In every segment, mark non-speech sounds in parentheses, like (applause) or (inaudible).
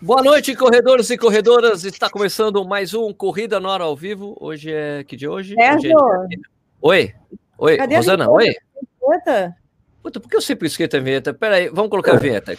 Boa noite, corredores e corredoras. Está começando mais um Corrida na Hora ao Vivo. Hoje é que dia hoje? Sérgio. Hoje é... Oi. Oi, Cadê Rosana, oi. Vinheta? Puta, por que eu sempre esqueço a vinheta? Pera aí, vamos colocar a vinheta.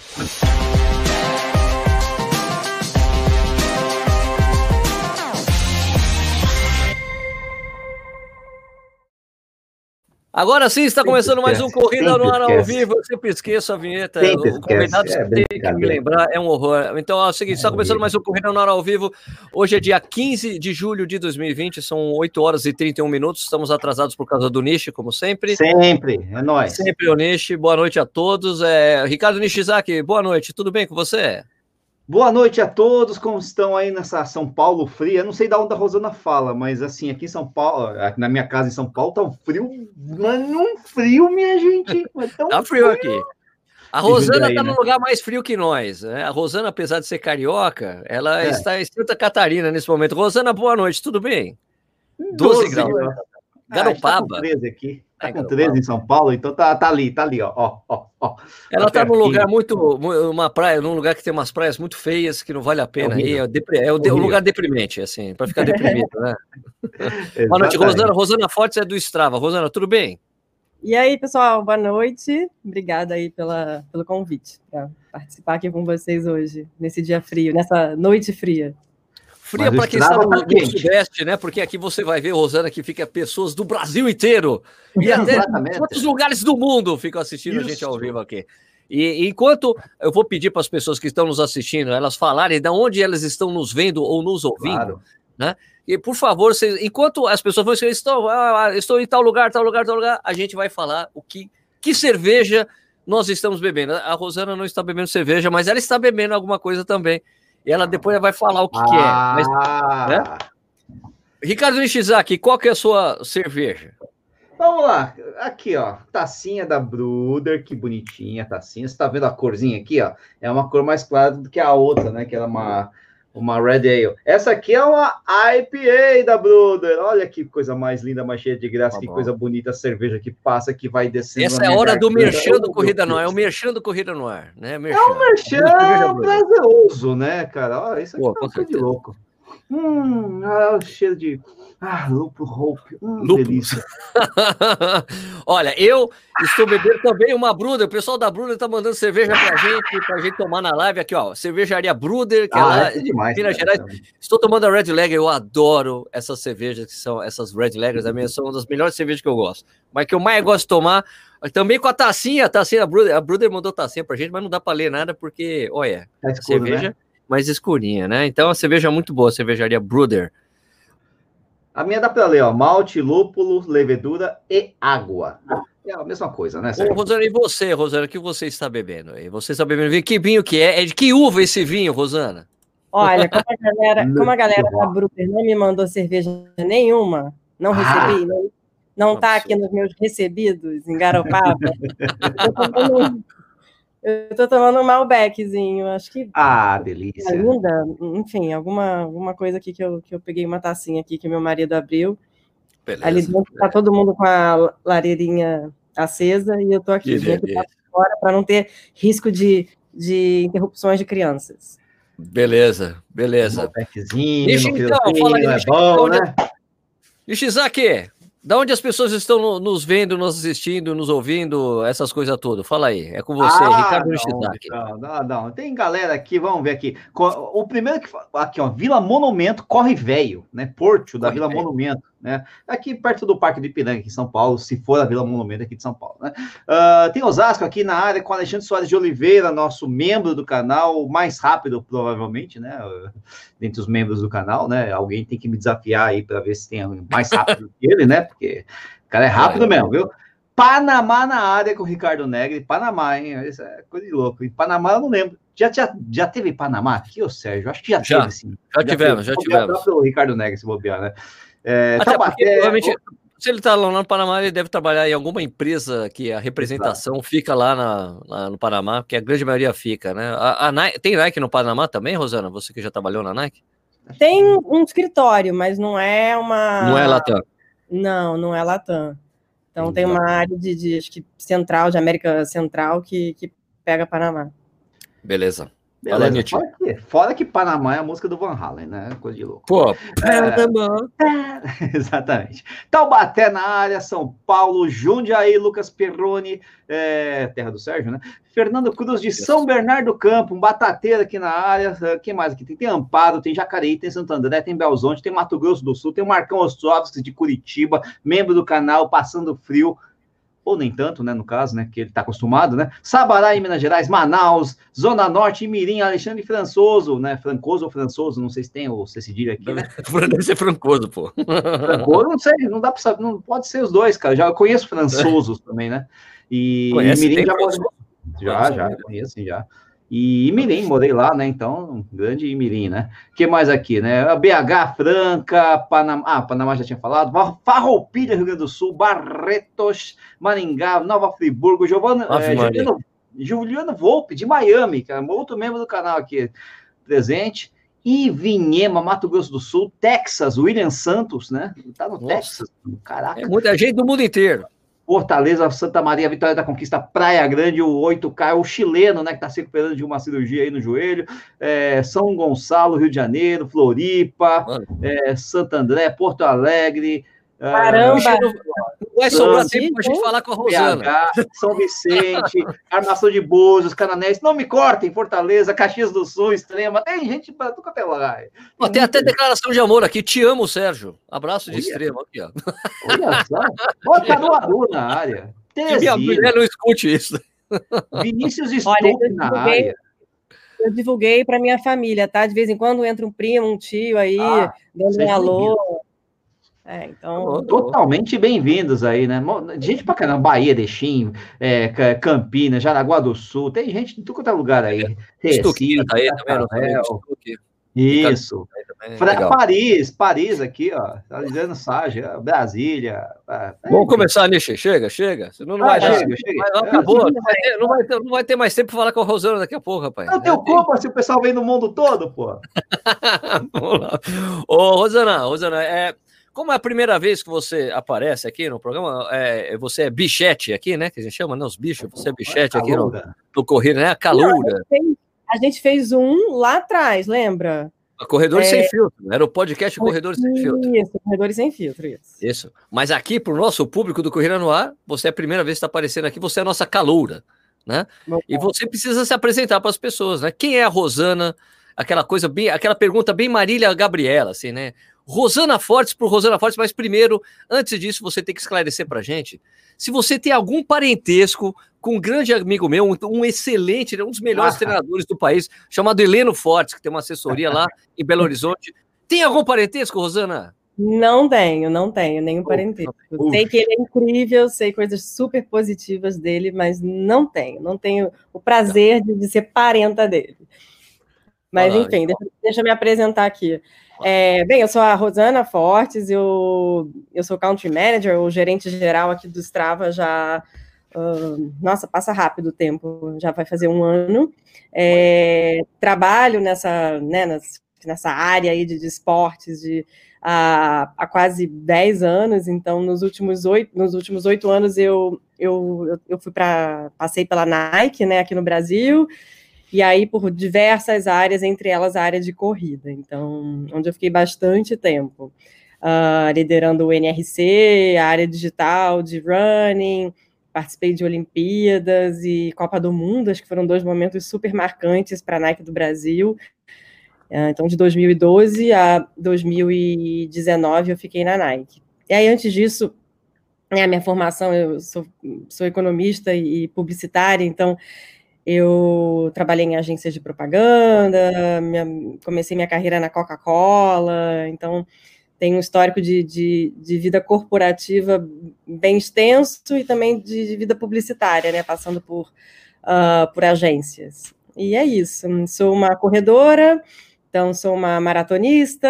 Agora sim, está começando mais um Corrida no Ar ao. Vivo. Eu sempre esqueço a vinheta. Sempre o convidado é tem que me lembrar, é um horror. Então, é o seguinte, está começando mais um Corrida no Ar ao Vivo. Hoje é dia 15 de julho de 2020, são 8 horas e 31 minutos. Estamos atrasados por causa do Nishi, como sempre. Sempre, é nóis. Sempre o Nishi. Boa noite a todos. É, Ricardo Nishizaki, boa noite. Tudo bem com você? Boa noite a todos, como estão aí nessa São Paulo fria? Eu não sei de onde a Rosana fala, mas assim, aqui em São Paulo, na minha casa em São Paulo, tá um frio, mas um frio, minha gente. mas tão Tá frio aqui. A Rosana aí, está né? num lugar mais frio que nós. né? A Rosana, apesar de ser carioca, ela É. está em Santa Catarina nesse momento. Rosana, boa noite, tudo bem? 12 12 graus. graus. Garopaba. Ah, tá com 13 aqui. Tá É, com Garopaba. 13 em São Paulo, então tá, tá ali, tá ali, ó, ó, ó, ó. Ela está num lugar muito, mu- uma praia, num lugar que tem umas praias muito feias que não vale a pena. horrível. aí é, depre- é o, de- um lugar deprimente, assim, para ficar deprimido, né? (laughs) Boa noite. Rosana. Rosana Fortes é do Strava. Rosana, tudo bem? E aí, pessoal, boa noite. Obrigada aí pela, pelo convite para participar aqui com vocês hoje, nesse dia frio, nessa noite fria. Fria para quem está no, tá. Sudeste, né? Porque aqui você vai ver, Rosana, que fica pessoas do Brasil inteiro e (laughs) até outros lugares do mundo ficam assistindo a gente Isso. ao vivo aqui. E enquanto eu vou pedir para as pessoas que estão nos assistindo, elas falarem de onde elas estão nos vendo ou nos ouvindo, Claro. e por favor, vocês, enquanto as pessoas vão dizer, estou, ah, estou em tal lugar, tal lugar, tal lugar, a gente vai falar o que, que cerveja nós estamos bebendo. A Rosana não está bebendo cerveja, mas ela está bebendo alguma coisa também. E ela depois vai falar o que, que é. Mas, Ah, Ricardo Nishizaki, qual que é a sua cerveja? Vamos lá, aqui ó, tacinha da Bruder, que bonitinha a tacinha. Você tá vendo a corzinha aqui, ó? É uma cor mais clara do que a outra, né? Que era uma, uma Red Ale. Essa aqui é uma IPA da Bruder. Olha que coisa mais linda, mais cheia de graça, Tá que bom. coisa bonita a cerveja que passa, que vai descendo. Essa é a hora do merchan do Corrida meu no Ar. É o merchan do Corrida no Ar, né? Merchan. É um Cerveja merchan prazeroso, né, cara? Olha, isso aqui Pô, é coisa de louco. Hum, ah, cheiro de. Ah, lúpulo hope. Hum, Lúpulo. delícia. (laughs) Olha, eu estou bebendo também uma Bruder. O pessoal da Bruder está mandando cerveja pra gente, pra gente tomar na live aqui, ó. Cervejaria Bruder, que é Ah, lá é de demais. Minas cara. Gerais. Estou tomando a Red Lager, eu adoro essas cervejas que são essas Red Lagers, a minha são uma das melhores cervejas que eu gosto. Mas que eu mais gosto de tomar, também com a tacinha, a tacinha da Bruder, a Bruder mandou tacinha pra gente, mas não dá para ler nada porque, olha, Tá escuro, né? Mais escurinha, né? Então a cerveja é muito boa, a cervejaria Bruder. A minha dá para ler, ó. Malte, lúpulo, levedura e água. É a mesma coisa, né, Ô? Rosana, e você, Rosana, o que você está bebendo aí? Você está bebendo vinho? Que vinho que é? É de que uva esse vinho, Rosana? Olha, como a galera, (laughs) como a galera da. Bruder não me mandou cerveja nenhuma, não Ah. recebi, não, não tá Absurdo. aqui nos meus recebidos em Garopaba. (laughs) eu, tô tomando, eu tô tomando um Malbeczinho, acho que Ah, delícia. ainda, enfim, alguma, alguma coisa aqui que eu, que eu peguei uma tacinha aqui que meu marido abriu. Beleza. Ali dentro tá todo mundo com a lareirinha acesa e eu tô aqui Que dentro fora para não ter risco de, de interrupções de crianças. Beleza, beleza. Deixa no então, fala aí, é bom, né? Ishizaki, da onde as pessoas estão no- nos vendo, nos assistindo, nos ouvindo, essas coisas todas? Fala aí, é com você, Ah, Ricardo não, Ishizaki. Não, não, não. Tem galera aqui, vamos ver aqui. O primeiro que aqui, ó, Vila Monumento, Corre Velho, né? Porto da Corre Vila Velho. Monumento, né? Aqui perto do Parque de Ipiranga, aqui em São Paulo, se for a Vila Monumento aqui de São Paulo, né? Ah, tem Osasco aqui na área com Alexandre Soares de Oliveira, nosso membro do canal, o mais rápido, provavelmente, né? Dentre os membros do canal, né? Alguém tem que me desafiar aí para ver se tem alguém mais rápido que ele, né? Porque o cara é rápido É. mesmo, viu? Panamá na área com o Ricardo Negri. Panamá, hein? Isso é coisa de louco. Em Panamá eu não lembro. Já, já, já teve Panamá aqui, ô Sérgio? Acho que já, Já. teve, sim. Já tivemos, já Se bobear, tivemos. só pelo Ricardo Negri, se bobear, né? É, Até Taubaté, porque, provavelmente, se ele está lá no Panamá, ele deve trabalhar em alguma empresa que a representação fica lá, na- lá no Panamá, porque a grande maioria fica, né? A, a Nike- tem Nike no Panamá também, Rosana? Você que já trabalhou na Nike? Tem um escritório, mas não é uma. Não é Latam. Não, não é Latam. Então tem Exato. uma área de, de acho que central, de América Central, que, que pega Panamá. Beleza. Beleza, fora, que, fora que Panamá é a música do Van Halen, né? Coisa de louco. Pô, é, (laughs) exatamente. Taubaté na área, São Paulo, Jundiaí, Lucas Perrone, é, terra do Sérgio, né? Fernando Cruz de São Bernardo do Campo, um batateiro aqui na área. Quem mais aqui? Tem, tem Amparo, tem Jacareí, tem Santo André, tem Belzonte, tem Mato Grosso do Sul, tem o Marcão Ostrovski de Curitiba, membro do canal Passando Frio ou nem tanto, né, no caso, né, que ele está acostumado, né? Sabará em Minas Gerais, Manaus, Zona Norte, Mirim, Alexandre Françoso, né? Francoso ou Françoso, não sei se tem ou se cedilha aqui, né? (laughs) Deve ser Francoso, pô. Francoso, não sei, não dá para saber, não pode ser os dois, cara. Já conheço Françosos (laughs) também, né? E Conhece, Mirim já, já, já, conheço, já. E Imirim, morei lá, né? Então, grande Imirim, né? O que mais aqui, né? BH, Franca, Panamá, ah, Panamá já tinha falado, Farroupilha, Rio Grande do Sul, Barretos, Maringá, Nova Friburgo, Giovana, é, Juliano, Juliano Volpe, de Miami, cara, outro membro do canal aqui presente. E Vinhema, Mato Grosso do Sul, Texas, William Santos, né? Tá no Nossa. Texas, caraca. É muita gente do mundo inteiro. Fortaleza, Santa Maria, Vitória da Conquista, Praia Grande, o 8K, o chileno, né, que está se recuperando de uma cirurgia aí no joelho, é, São Gonçalo, Rio de Janeiro, Floripa, é, Santo André, Porto Alegre, Caramba! Vai sobrar tempo para a gente falar com a Rosana. PH, São Vicente, (laughs) Armação de Búzios, Cananéis, não me cortem, Fortaleza, Caxias do Sul, Extrema, tem gente para tudo até lá. Tem, até declaração de amor aqui, te amo, Sérgio. Abraço de Olha. Extrema. Aqui, ó. Olha só, bota no Adu na área. Que (laughs) minha mulher não escute isso. (laughs) Vinícius Stuck na área. Eu divulguei para minha família, tá? De vez em quando entra um primo, um tio aí, ah, dando um alô. É, então... Totalmente bem-vindos aí, né? Gente pra caramba, Bahia, Dexim, é, Campinas, Jaraguá do Sul, tem gente de todo é lugar aí. Recife, tá aí também, Isso. Paris, Paris aqui, ó. Tá dizendo Sage, Brasília. É, Vamos começar, Nishi. Chega, chega. Senão não ah, vai chega, chega. acabou. Não vai, ter, não, vai ter, não vai ter mais tempo para falar com a Rosana daqui a pouco, rapaz. Não tem culpa se o pessoal vem do mundo todo, pô. (laughs) Vamos lá. Ô, Rosana, Rosana, é. Como é a primeira vez que você aparece aqui no programa, é, você é bichete aqui, né? Que a gente chama, né? Os bichos, você é bichete aqui no, no Correio, né? A caloura. A gente fez um lá atrás, lembra? Corredores é... Sem Filtro, era o podcast Corredores Sem Filtro. Isso, Corredores Sem Filtro, isso. Isso. Mas aqui, para o nosso público do Corrida no Ar, você é a primeira vez que está aparecendo aqui, você é a nossa caloura, né? Bom, e você precisa se apresentar para as pessoas, né? Quem é a Rosana? Aquela coisa bem, aquela pergunta bem Marília Gabriela, assim, né? Rosana Fortes por Rosana Fortes, mas primeiro, antes disso, você tem que esclarecer para gente se você tem algum parentesco com um grande amigo meu, um, um excelente, um dos melhores ah. treinadores do país, chamado Heleno Fortes, que tem uma assessoria lá (laughs) em Belo Horizonte. Tem algum parentesco, Rosana? Não tenho, não tenho nenhum parentesco. Uh, sei que ele é incrível, sei coisas super positivas dele, mas não tenho, não tenho o prazer de, de ser parenta dele. Mas, enfim, deixa, deixa eu me apresentar aqui. É, bem, eu sou a Rosana Fortes, eu, eu sou country manager, o gerente geral aqui do Strava já. Uh, nossa, passa rápido o tempo, já vai fazer um ano. É, trabalho nessa, né, nessa área aí de, de esportes de, há, há quase 10 anos, então nos últimos oito, nos últimos oito anos eu, eu, eu fui para passei pela Nike, né, aqui no Brasil e aí por diversas áreas, entre elas a área de corrida, então, onde eu fiquei bastante tempo, uh, liderando o NRC, a área digital de running, participei de Olimpíadas e Copa do Mundo, acho que foram dois momentos super marcantes para a Nike do Brasil. Uh, então, de 2012 a 2019 eu fiquei na Nike. E aí, antes disso, né, a minha formação, eu sou, sou economista e publicitária, então eu trabalhei em agências de propaganda, minha, comecei minha carreira na Coca-Cola, então tenho um histórico de, de, de, vida corporativa bem extenso e também de, de vida publicitária, né, passando por, uh, por agências. E é isso, sou uma corredora, então sou uma maratonista,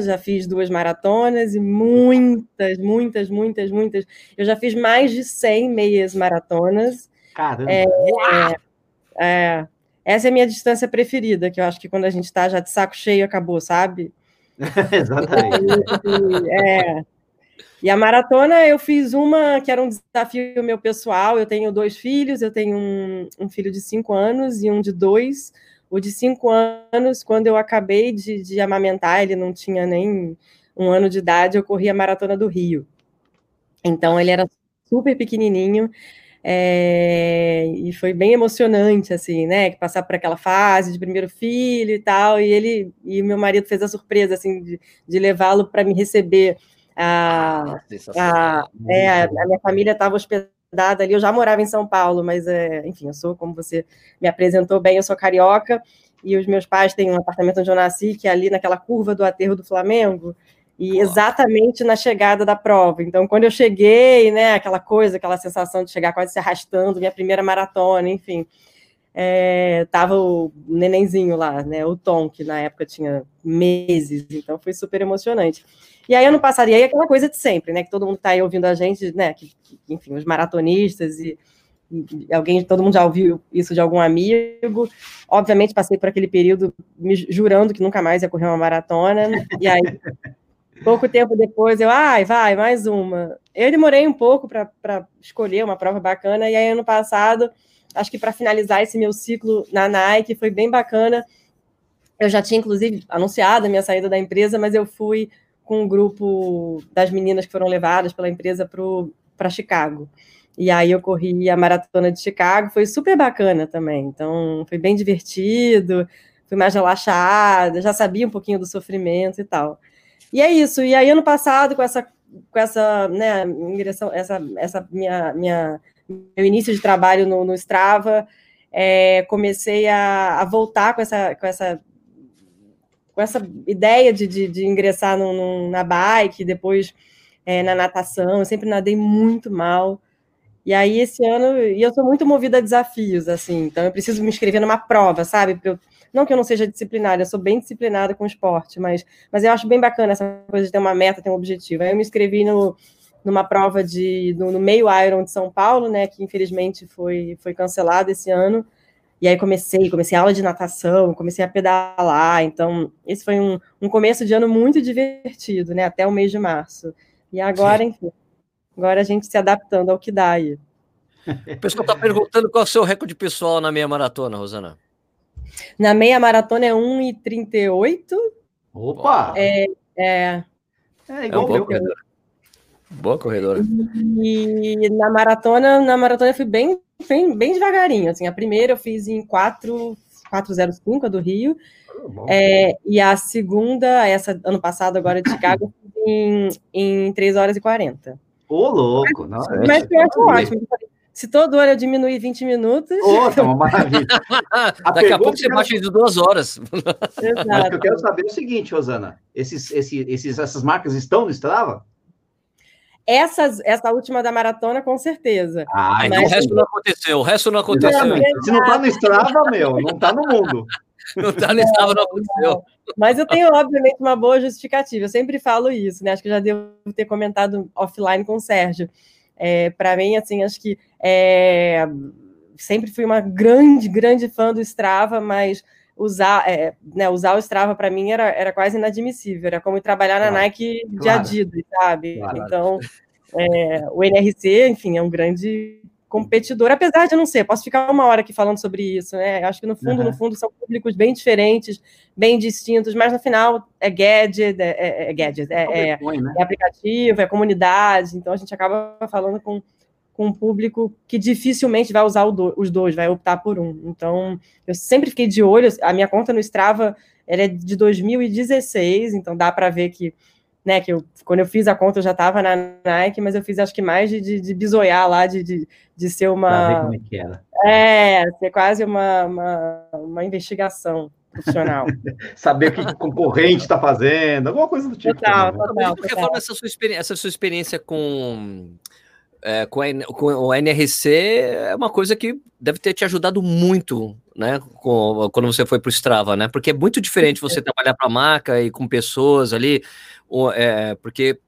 já fiz duas maratonas e muitas, muitas, muitas, muitas. Eu já fiz mais de 100 meias maratonas. Caramba! É, é, é, essa é a minha distância preferida, que eu acho que quando a gente está já de saco cheio, acabou, sabe? (laughs) Exatamente. é. E a maratona eu fiz uma que era um desafio meu pessoal. Eu tenho dois filhos, eu tenho um, um filho de cinco anos e um de dois. O de cinco anos, quando eu acabei de, de amamentar, ele não tinha nem um ano de idade, eu corri a maratona do Rio. Então ele era super pequenininho. É, e foi bem emocionante, assim, né? Passar por aquela fase de primeiro filho e tal. E ele e meu marido fez a surpresa, assim, de, de levá-lo para me receber. A, a, é, a, minha família estava hospedada ali. Eu já morava em São Paulo, mas, é, enfim, eu sou, como você me apresentou bem, eu sou carioca. E os meus pais têm um apartamento onde eu nasci, que é ali naquela curva do aterro do Flamengo e exatamente na chegada da prova. Então, quando eu cheguei, né, aquela coisa, aquela sensação de chegar quase se arrastando, minha primeira maratona, enfim, é, tava o nenenzinho lá, né, o Tom, que na época tinha meses, então foi super emocionante. E aí, ano passado, e aí aquela coisa de sempre, né, que todo mundo está aí ouvindo a gente, né, que, que, enfim, os maratonistas e, e alguém, todo mundo já ouviu isso de algum amigo. Obviamente, passei por aquele período me jurando que nunca mais ia correr uma maratona. E aí (laughs) Pouco tempo depois, eu, ai, vai, mais uma. Eu demorei um pouco para escolher uma prova bacana, e aí, ano passado, acho que para finalizar esse meu ciclo na Nike, foi bem bacana. Eu já tinha, inclusive, anunciado a minha saída da empresa, mas eu fui com um grupo das meninas que foram levadas pela empresa para Chicago. E aí eu corri a maratona de Chicago, foi super bacana também. Então, foi bem divertido, fui mais relaxada, já sabia um pouquinho do sofrimento e tal. E é isso. E aí, ano passado, com essa, com essa, né, ingressão, essa, essa minha, minha, meu início de trabalho no, no Strava, é, comecei a, a, voltar com essa, com essa, com essa ideia de, de, de ingressar no, na bike, depois é, na natação. Eu sempre nadei muito mal. E aí, esse ano, e eu sou muito movida a desafios, assim, então eu preciso me inscrever numa prova, sabe? Eu não que eu não seja disciplinada, eu sou bem disciplinada com esporte, mas, mas eu acho bem bacana essa coisa de ter uma meta, ter um objetivo. Aí eu me inscrevi no, numa prova de, no, no meio Iron de São Paulo, né, que infelizmente foi, foi cancelado esse ano. E aí comecei, comecei aula de natação, comecei a pedalar. Então, esse foi um, um começo de ano muito divertido, né? Até o mês de março. E agora, Sim. enfim, agora a gente se adaptando ao que dá aí. O pessoal está perguntando qual é o seu recorde pessoal na meia maratona, Rosana. Na meia maratona é 1,38. Opa! É, é, é igual é boa corredora. Boa corredora. E na maratona, na maratona eu fui bem, bem, bem devagarinho. Assim, a primeira eu fiz em 4, 405, a do Rio. Ah, é, e a segunda, essa ano passado, agora de Chicago, em, em 3 horas e 40. Ô, louco! Mas, mas foi ótimo. Se todo ano eu diminuir 20 minutos. Oh, (laughs) tá uma maravilha. (laughs) A Daqui a pouco você baixa de duas horas. Exato. (laughs) Mas eu quero saber é o seguinte, Rosana: esses, esses, esses, essas marcas estão no Strava? Essas, essa última da maratona, com certeza. Ah, então Mas... o resto não aconteceu. O resto não aconteceu. Se não está no Strava, meu, não está no mundo. Não está no Strava, não aconteceu. Mas eu tenho, obviamente, uma boa justificativa. Eu sempre falo isso, né? Acho que já devo ter comentado offline com o Sérgio. É, para mim, assim, acho que é, sempre fui uma grande, grande fã do Strava, mas usar, é, né, usar o Strava para mim era, era quase inadmissível, era como trabalhar na claro, Nike de claro. Adidas, sabe? Claro. Então, é, o NRC, enfim, é um grande competidor, apesar de eu não ser, posso ficar uma hora aqui falando sobre isso, né? Acho que no fundo, uhum. no fundo, são públicos bem diferentes, bem distintos, mas no final é gadget, é, é, é gadget, é, é, né? é, aplicativo, é comunidade, então a gente acaba falando com, com um público que dificilmente vai usar do, os dois, vai optar por um. Então, eu sempre fiquei de olho, a minha conta no Strava ela é de 2016, então dá para ver que né, que eu, quando eu fiz a conta eu já estava na Nike, mas eu fiz acho que mais de, de, de bisoiar lá, de, de, de ser uma... Pra ver como é que era. É, ser quase uma, uma, uma investigação profissional. (laughs) Saber o que o concorrente está fazendo, alguma coisa do tipo. Total, também, né? total, total. essa sua, experiência, essa sua experiência com, é, com, a, com, o NRC é uma coisa que deve ter te ajudado muito, né? Com, quando você foi para o Strava, né? Porque é muito diferente você trabalhar para a marca e com pessoas ali é, porque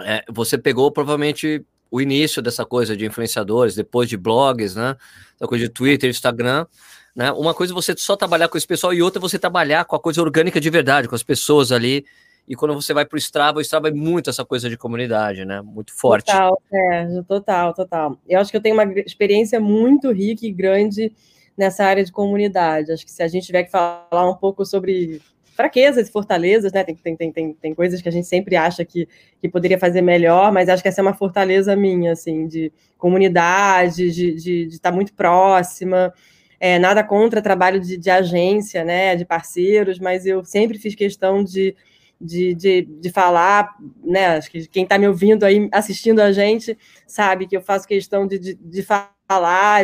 é, você pegou provavelmente o início dessa coisa de influenciadores, depois de blogs, né? Essa coisa de Twitter, Instagram. Né? Uma coisa é você só trabalhar com esse pessoal e outra é você trabalhar com a coisa orgânica de verdade, com as pessoas ali. E quando você vai para o Strava, o Strava é muito essa coisa de comunidade, né? Muito forte. Total, é, total, total. Eu acho que eu tenho uma experiência muito rica e grande nessa área de comunidade. Acho que se a gente tiver que falar um pouco sobre fraquezas e fortalezas, né? Tem, tem, tem, tem, coisas que a gente sempre acha que, que poderia fazer melhor, mas acho que essa é uma fortaleza minha, assim, de comunidade, de estar de, de tá muito próxima. É, nada contra trabalho de, de agência, né? De parceiros, mas eu sempre fiz questão de de, de, de falar, né? Acho que quem está me ouvindo aí, assistindo a gente, sabe que eu faço questão de, de, de falar,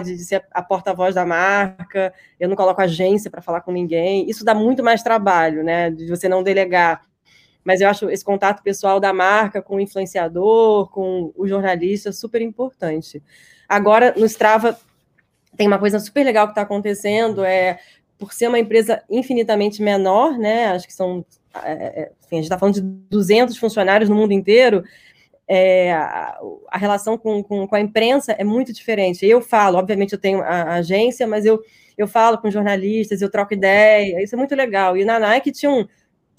de, de ser a porta-voz da marca, eu não coloco agência para falar com ninguém. Isso dá muito mais trabalho, né? De você não delegar. Mas eu acho esse contato pessoal da marca com o influenciador, com o jornalista, super importante. Agora, no Strava, tem uma coisa super legal que está acontecendo, é por ser uma empresa infinitamente menor, né? Acho que são é, é, enfim, a gente está falando de 200 funcionários no mundo inteiro, é, a, relação com, com, com, a imprensa é muito diferente. Eu falo, obviamente eu tenho a, a, agência, mas eu, eu falo com jornalistas, eu troco ideia, isso é muito legal. E na Nike tinha um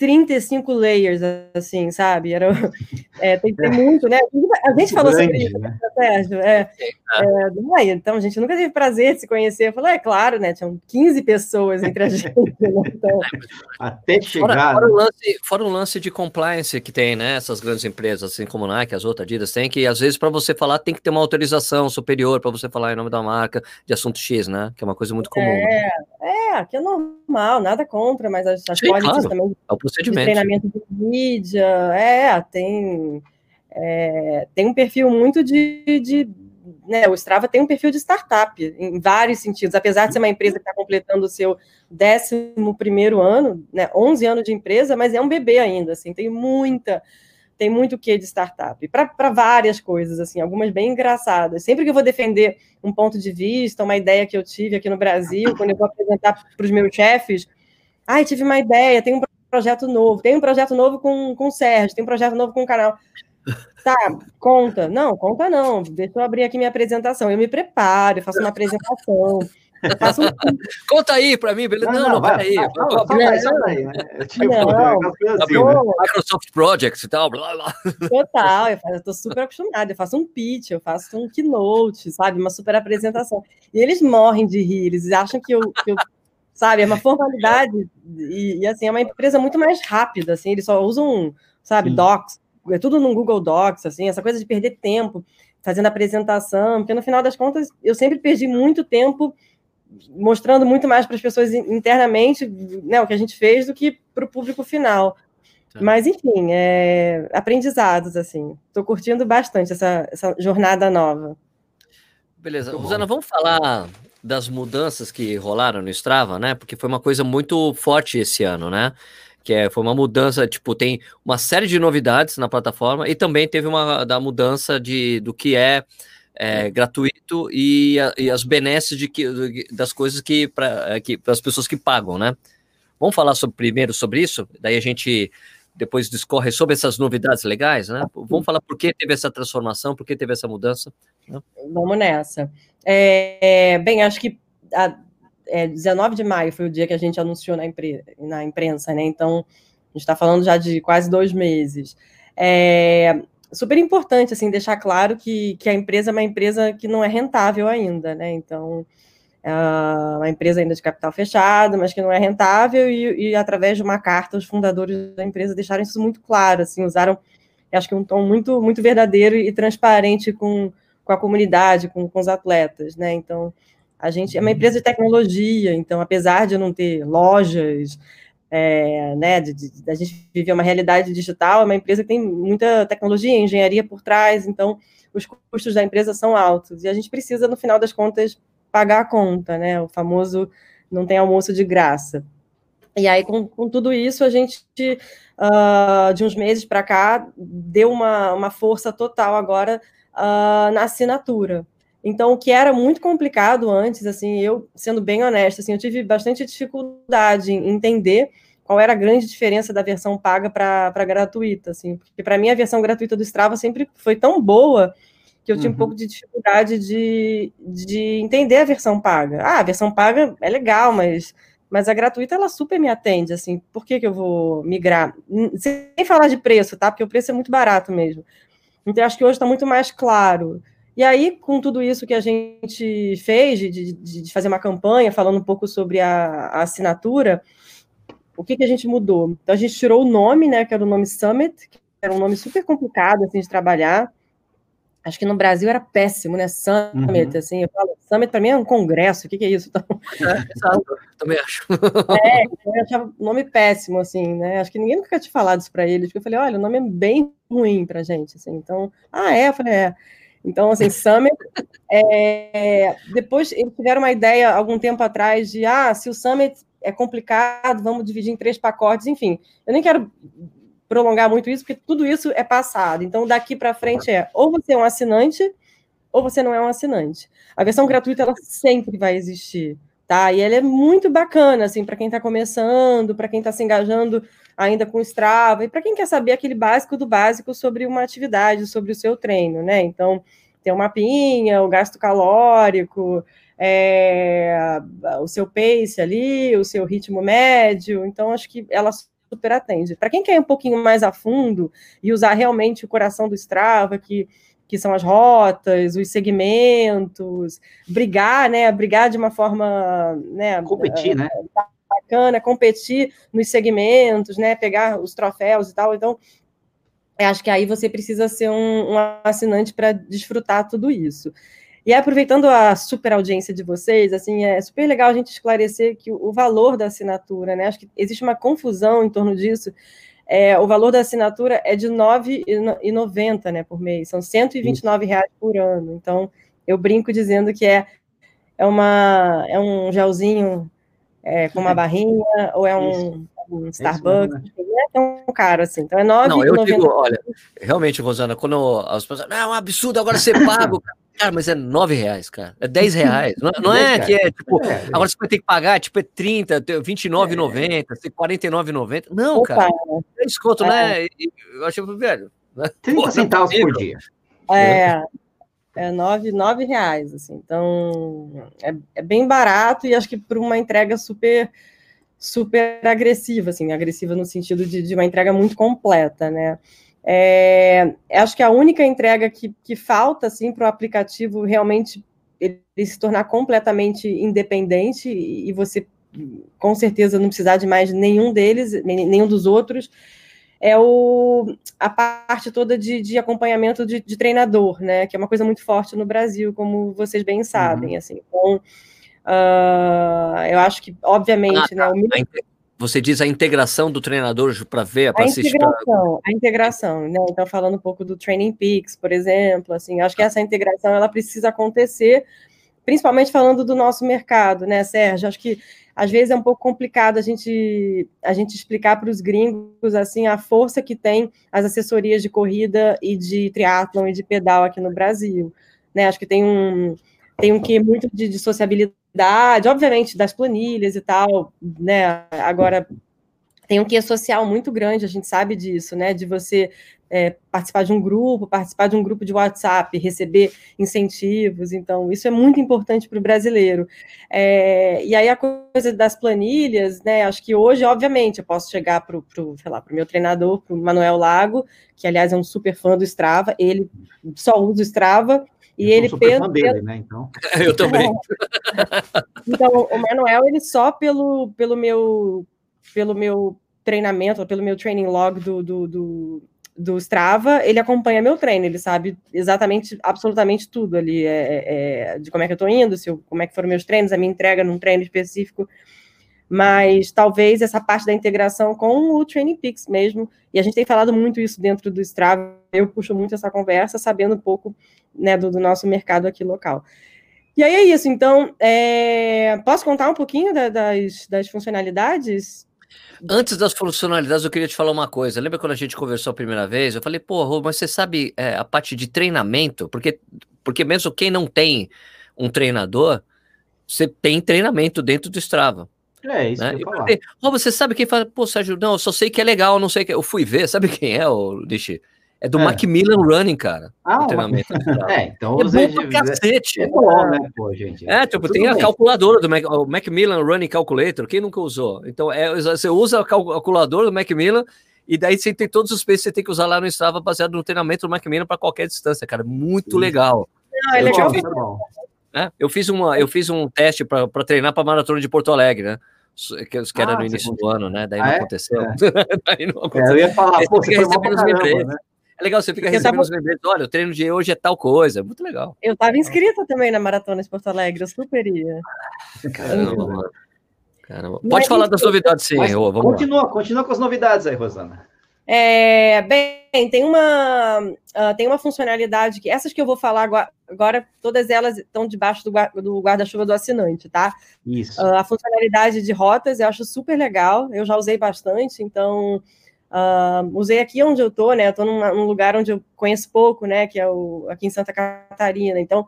35 layers, assim, sabe? Era, (laughs) é, tem, tem, muito, né? A gente falou Grande, sobre isso, né? Sérgio. É, é, então, a gente nunca teve prazer de se conhecer. Eu falei, é claro, né? Tinham 15 pessoas entre a (laughs) gente. Né? Então... Até chegar. Fora, fora, o lance, fora o lance de compliance que tem, né? Essas grandes empresas, assim como Nike, as outras Adidas, tem que, às vezes, para você falar, tem que ter uma autorização superior para você falar em nome da marca de assunto X, né? Que é uma coisa muito comum. É, né? é que é normal, nada contra, mas as, as Sim, claro. também. É o procedimento. treinamento de mídia, é, tem, é, tem um perfil muito de, de né, o Strava tem um perfil de startup, em vários sentidos, apesar de ser uma empresa que está completando o seu 11 ano, né, 11 anos de empresa, mas é um bebê ainda, assim, tem muita, tem muito que de startup, para várias coisas, assim, algumas bem engraçadas. Sempre que eu vou defender um ponto de vista, uma ideia que eu tive aqui no Brasil, quando eu vou apresentar para os meus chefes, ai, tive uma ideia, tem um projeto novo, tem um projeto novo com, com o Sérgio, tem um projeto novo com o canal. Tá, conta. Não, conta não. Deixa eu abrir aqui minha apresentação. Eu me preparo, eu faço uma apresentação. Faço um... (laughs) Conta aí para mim, beleza? Não, não, não peraí. Microsoft Projects e tal, blá blá. Total, eu, faço, eu tô super acostumada. Eu faço um pitch, eu faço um keynote, sabe? Uma super apresentação. E eles morrem de rir, eles acham que eu, que eu sabe? É uma formalidade e, e, assim é uma empresa muito mais rápida, assim. Eles só usam, sabe, Sim. docs, é tudo no Google Docs, assim. Essa coisa de perder tempo fazendo apresentação, porque no final das contas eu sempre perdi muito tempo mostrando muito mais para as pessoas internamente, né, o que a gente fez do que para o público final. Tá. Mas, enfim, é, aprendizados, assim. Estou curtindo bastante essa, essa jornada nova. Beleza. Rosana, vamos falar das mudanças que rolaram no Strava, né? Porque foi uma coisa muito forte esse ano, né? Que é, foi uma mudança, tipo, tem uma série de novidades na plataforma e também teve uma da mudança de, do que é, é gratuito e, a, e as benesses de que, das coisas que para que, as pessoas que pagam, né? Vamos falar sobre, primeiro sobre isso, daí a gente depois discorre sobre essas novidades legais, né? Vamos falar por que teve essa transformação, por que teve essa mudança. Né? Vamos nessa. É, bem, acho que a, é, 19 de maio foi o dia que a gente anunciou na, impre, na imprensa, né? Então, a gente está falando já de quase dois meses. É super importante, assim, deixar claro que, que a empresa é uma empresa que não é rentável ainda, né? Então, é uma empresa ainda de capital fechado, mas que não é rentável, e, e através de uma carta, os fundadores da empresa deixaram isso muito claro, assim, usaram, acho que um tom muito, muito verdadeiro e transparente com com a comunidade, com, com os atletas, né? Então, a gente é uma empresa de tecnologia, então, apesar de não ter lojas, é, né, de, de, a gente viver uma realidade digital, é uma empresa que tem muita tecnologia, engenharia por trás, então os custos da empresa são altos e a gente precisa, no final das contas, pagar a conta, né? O famoso não tem almoço de graça. E aí, com, com tudo isso, a gente, uh, de uns meses para cá, deu uma, uma força total agora uh, na assinatura. Então, o que era muito complicado antes, assim, eu, sendo bem honesta, assim, eu tive bastante dificuldade em entender qual era a grande diferença da versão paga para gratuita, assim, porque para mim a versão gratuita do Strava sempre foi tão boa que eu tinha uhum. um pouco de dificuldade de, de entender a versão paga. Ah, a versão paga é legal, mas, mas a gratuita ela super me atende, assim, por que, que eu vou migrar? Sem falar de preço, tá? Porque o preço é muito barato mesmo. Então, acho que hoje está muito mais claro. E aí, com tudo isso que a gente fez, de, de, de fazer uma campanha falando um pouco sobre a, a assinatura, o que, que a gente mudou? Então, a gente tirou o nome, né, que era o nome Summit, que era um nome super complicado, assim, de trabalhar. Acho que no Brasil era péssimo, né, Summit, uhum. assim, eu falo, Summit para mim é um congresso, o que, que é isso? Então, (laughs) é, também acho. É, eu achava o nome péssimo, assim, né, acho que ninguém nunca tinha falado isso para eles, porque eu falei, olha, o nome é bem ruim pra gente, assim, então, ah, é? Eu falei, é. Então, assim, (laughs) Summit, é, depois eles tiveram uma ideia algum tempo atrás de, ah, se o Summit é complicado, vamos dividir em três pacotes, enfim. Eu nem quero prolongar muito isso, porque tudo isso é passado. Então, daqui para frente é ou você é um assinante, ou você não é um assinante. A versão gratuita, ela sempre vai existir, tá? E ela é muito bacana, assim, para quem está começando, para quem está se engajando ainda com Strava, e para quem quer saber aquele básico do básico sobre uma atividade, sobre o seu treino, né? Então, tem o mapinha, o gasto calórico, é, o seu pace ali, o seu ritmo médio. Então, acho que ela super atende. Para quem quer ir um pouquinho mais a fundo e usar realmente o coração do Strava, que, que são as rotas, os segmentos, brigar, né? Brigar de uma forma. Né, competir, né? Bacana, competir nos segmentos, né? Pegar os troféus e tal. Então, acho que aí você precisa ser um, um assinante para desfrutar tudo isso. E aproveitando a super audiência de vocês, assim, é super legal a gente esclarecer que o, valor da assinatura, né? Acho que existe uma confusão em torno disso. É, o valor da assinatura é de R$ 9,90 né, por mês, são 129 reais por ano. Então, eu brinco dizendo que é, é, uma, é um gelzinho é, com uma (laughs) barrinha, ou é um, um Starbucks, não é tão caro assim. Então é 9,90. Não, eu digo, olha, realmente, Rosana, quando as pessoas. Não, é um absurdo, agora você paga. Cara, mas é 9 reais, cara. É 10 reais. Não, não é que é, tipo, é, é. agora você vai ter que pagar, tipo, é 30, 29,90, é. 49,90. Não, Opa, cara. É desconto, né? Eu achei, velho. Né? 30 Pô, centavos por dia. É. É 9, 9 reais, assim. Então, é, é bem barato e acho que por uma entrega super super agressiva, assim, agressiva no sentido de, de uma entrega muito completa, né? É, acho que a única entrega que, que falta, assim, para o aplicativo realmente ele, se tornar completamente independente e, você, com certeza, não precisar de mais nenhum deles, nenhum dos outros, é o, a parte toda de, de acompanhamento de, de, treinador, né? Que é uma coisa muito forte no Brasil, como vocês bem sabem, uhum. assim. Então, Uh, eu acho que, obviamente, ah, né? Tá. Você diz a integração do treinador para ver, para assistir. Integração, A integração, né? Então, falando um pouco do Training Peaks, por exemplo, assim, acho que essa integração ela precisa acontecer, principalmente falando do nosso mercado, né, Sérgio? Acho que às vezes é um pouco complicado a gente, a gente explicar para os gringos assim a força que tem as assessorias de corrida e de triatlon e de pedal aqui no Brasil. Né? Acho que tem um, tem um que muito de, de sociabilidade, obviamente, das planilhas e tal, né? Agora tem um que social muito grande, a gente sabe disso, né? De você é, participar de um grupo, participar de um grupo de WhatsApp, receber incentivos. Então, isso é muito importante para o brasileiro. É, e aí a coisa das planilhas, né? Acho que hoje, obviamente, eu posso chegar para o meu treinador, para o Manuel Lago, que aliás é um super fã do Strava, ele só usa o Strava, e ele pensa. Dele, né, então. (laughs) Eu também. (laughs) então, o Manuel, ele só pelo, pelo meu pelo meu treinamento, pelo meu training log do, do, do, do Strava, ele acompanha meu treino, ele sabe exatamente, absolutamente tudo ali, é, é, é de como é que eu tô indo, se eu, como é que foram meus treinos, a minha entrega num treino específico, mas talvez essa parte da integração com o Training Peaks mesmo, e a gente tem falado muito isso dentro do Strava, eu puxo muito essa conversa, sabendo um pouco né, do, do nosso mercado aqui local. E aí é isso, então, é... posso contar um pouquinho da, das, das funcionalidades? Antes das funcionalidades, eu queria te falar uma coisa. Lembra quando a gente conversou a primeira vez? Eu falei, pô, mas você sabe é, a parte de treinamento? Porque, porque mesmo quem não tem um treinador, você tem treinamento dentro do Strava. É, isso né? que eu falei, oh, você sabe quem fala, pô, Sérgio, não, eu só sei que é legal, não sei que. Eu fui ver, sabe quem é, o Nishi? É do é. Macmillan Running, cara. Ah, o treinamento. (laughs) é, então é bom pra cacete. É bom, né, pô, gente? É, tipo, Tudo tem bem. a calculadora do Mac, o Macmillan Running Calculator, quem nunca usou? Então, é, você usa a calculadora do Macmillan e daí você tem todos os pesos que você tem que usar lá no Strava baseado no treinamento do Macmillan para qualquer distância, cara. Muito Sim. legal. Não, é legal. né? Eu fiz uma, eu fiz um teste para treinar para maratona de Porto Alegre, né? Que, que era ah, no início do ano, né? Daí ah, não é? aconteceu. É. (laughs) Daí não aconteceu. É, eu ia falar, pô, você foi caramba, né? É legal, você fica recebendo tava... os lembretes. Olha, o treino de hoje é tal coisa. É muito legal. Eu estava inscrita também na maratona de Porto Alegre, eu super ia. Caramba, mano. Caramba. Pode falar das novidades, sim. Vamos continua, lá. continua com as novidades aí, Rosana. É, bem, tem uma, uh, tem uma funcionalidade que essas que eu vou falar agora, agora todas elas estão debaixo do, guarda-chuva do assinante, tá? Isso. Uh, a funcionalidade de rotas eu acho super legal, eu já usei bastante, então uh, usei aqui onde eu tô, né? Eu tô num, num, lugar onde eu conheço pouco, né? Que é o, aqui em Santa Catarina. Então,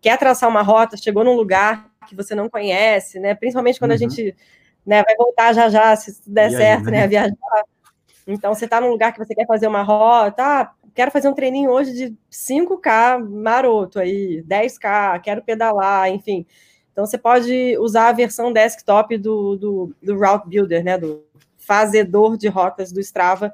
quer traçar uma rota, chegou num lugar que você não conhece, né? Principalmente quando uhum. a gente né, vai voltar já já, se der e certo, aí, né? né? Viajar então, você está num lugar que você quer fazer uma rota, ah, quero fazer um treininho hoje de 5K maroto aí, 10K, quero pedalar, enfim. Então, você pode usar a versão desktop do, do, do Route Builder, né, do fazedor de rotas do Strava,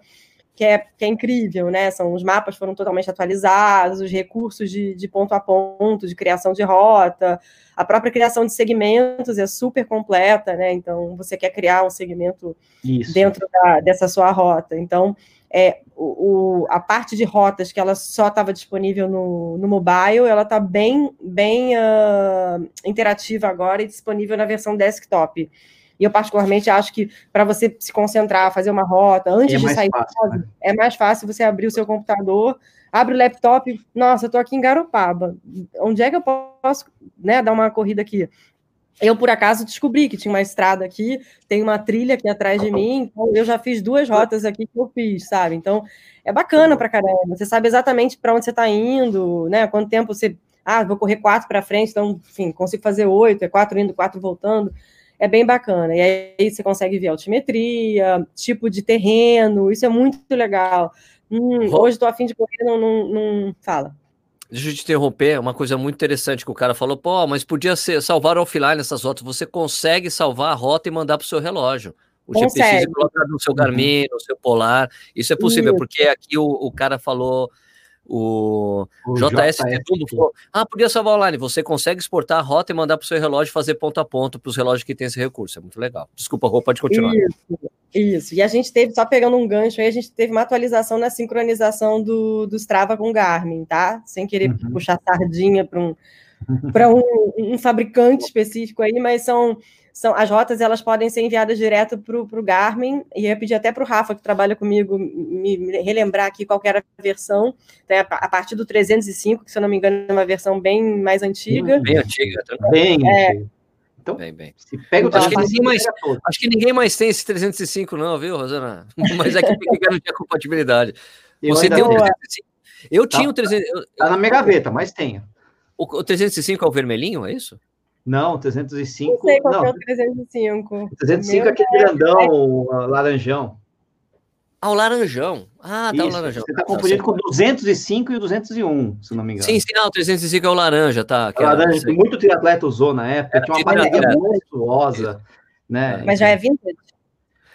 que é, que é incrível, né? São os mapas foram totalmente atualizados, os recursos de, de ponto a ponto, de criação de rota, a própria criação de segmentos é super completa, né? Então, você quer criar um segmento Isso. dentro da, dessa sua rota. Então, é, o, o, a parte de rotas que ela só estava disponível no, no mobile, ela está bem, bem uh, interativa agora e disponível na versão desktop. E eu, particularmente, acho que para você se concentrar, fazer uma rota, antes é de sair fácil, casa, né? é mais fácil você abrir o seu computador, abre o laptop, nossa, eu estou aqui em Garopaba. Onde é que eu posso né, dar uma corrida aqui? Eu, por acaso, descobri que tinha uma estrada aqui, tem uma trilha aqui atrás de mim, então eu já fiz duas rotas aqui que eu fiz, sabe? Então, é bacana pra caramba. Você sabe exatamente para onde você está indo, né? Quanto tempo você. Ah, vou correr quatro para frente, então, enfim, consigo fazer oito, é quatro indo, quatro voltando é bem bacana. E aí você consegue ver altimetria, tipo de terreno, isso é muito legal. Hum, hoje estou afim de correr, não, não, não, fala. Deixa eu te interromper, uma coisa muito interessante que o cara falou, pô, mas podia ser salvar offline essas rotas. Você consegue salvar a rota e mandar para o seu relógio. O consegue. GPX colocar no seu Garmin, no seu Polar. Isso é possível, isso. porque aqui o, o cara falou o, o JS, JS falou, ah, podia salvar online. Você consegue exportar a rota e mandar para o seu relógio fazer ponto a ponto para os relógios que têm esse recurso. É muito legal. Desculpa, Rô, pode continuar. Isso, isso. E a gente teve, só pegando um gancho aí, a gente teve uma atualização na sincronização do, do Strava com o Garmin, tá? Sem querer uhum. puxar sardinha para um, um, um fabricante específico aí, mas são são as rotas elas podem ser enviadas direto para o Garmin, e eu pedi até para o Rafa, que trabalha comigo, me, me relembrar aqui qual era a versão, né, a partir do 305, que se eu não me engano é uma versão bem mais antiga. Bem antiga, bem é, Então, bem, bem. Se pega o acho, que ninguém mais, acho que ninguém mais tem esse 305 não, viu, Rosana? (laughs) Mas é que tem que garantir a compatibilidade. Você tem o 305? Eu tá, tinha o 305. Tá na minha gaveta, mas tenho. O, o 305 é o vermelhinho, é isso? Não, 305. Não sei qual não. é o 305. 305 é aquele grandão, é... laranjão. Ah, o laranjão. Ah, tá Isso, o laranjão. Você tá confundindo com o 205 e o 201, se não me engano. Sim, sim, não, o 305 é o laranja, tá? Que laranja, que muito triatleta usou na época, era tinha uma malharia monstruosa, né? Mas já é vintage?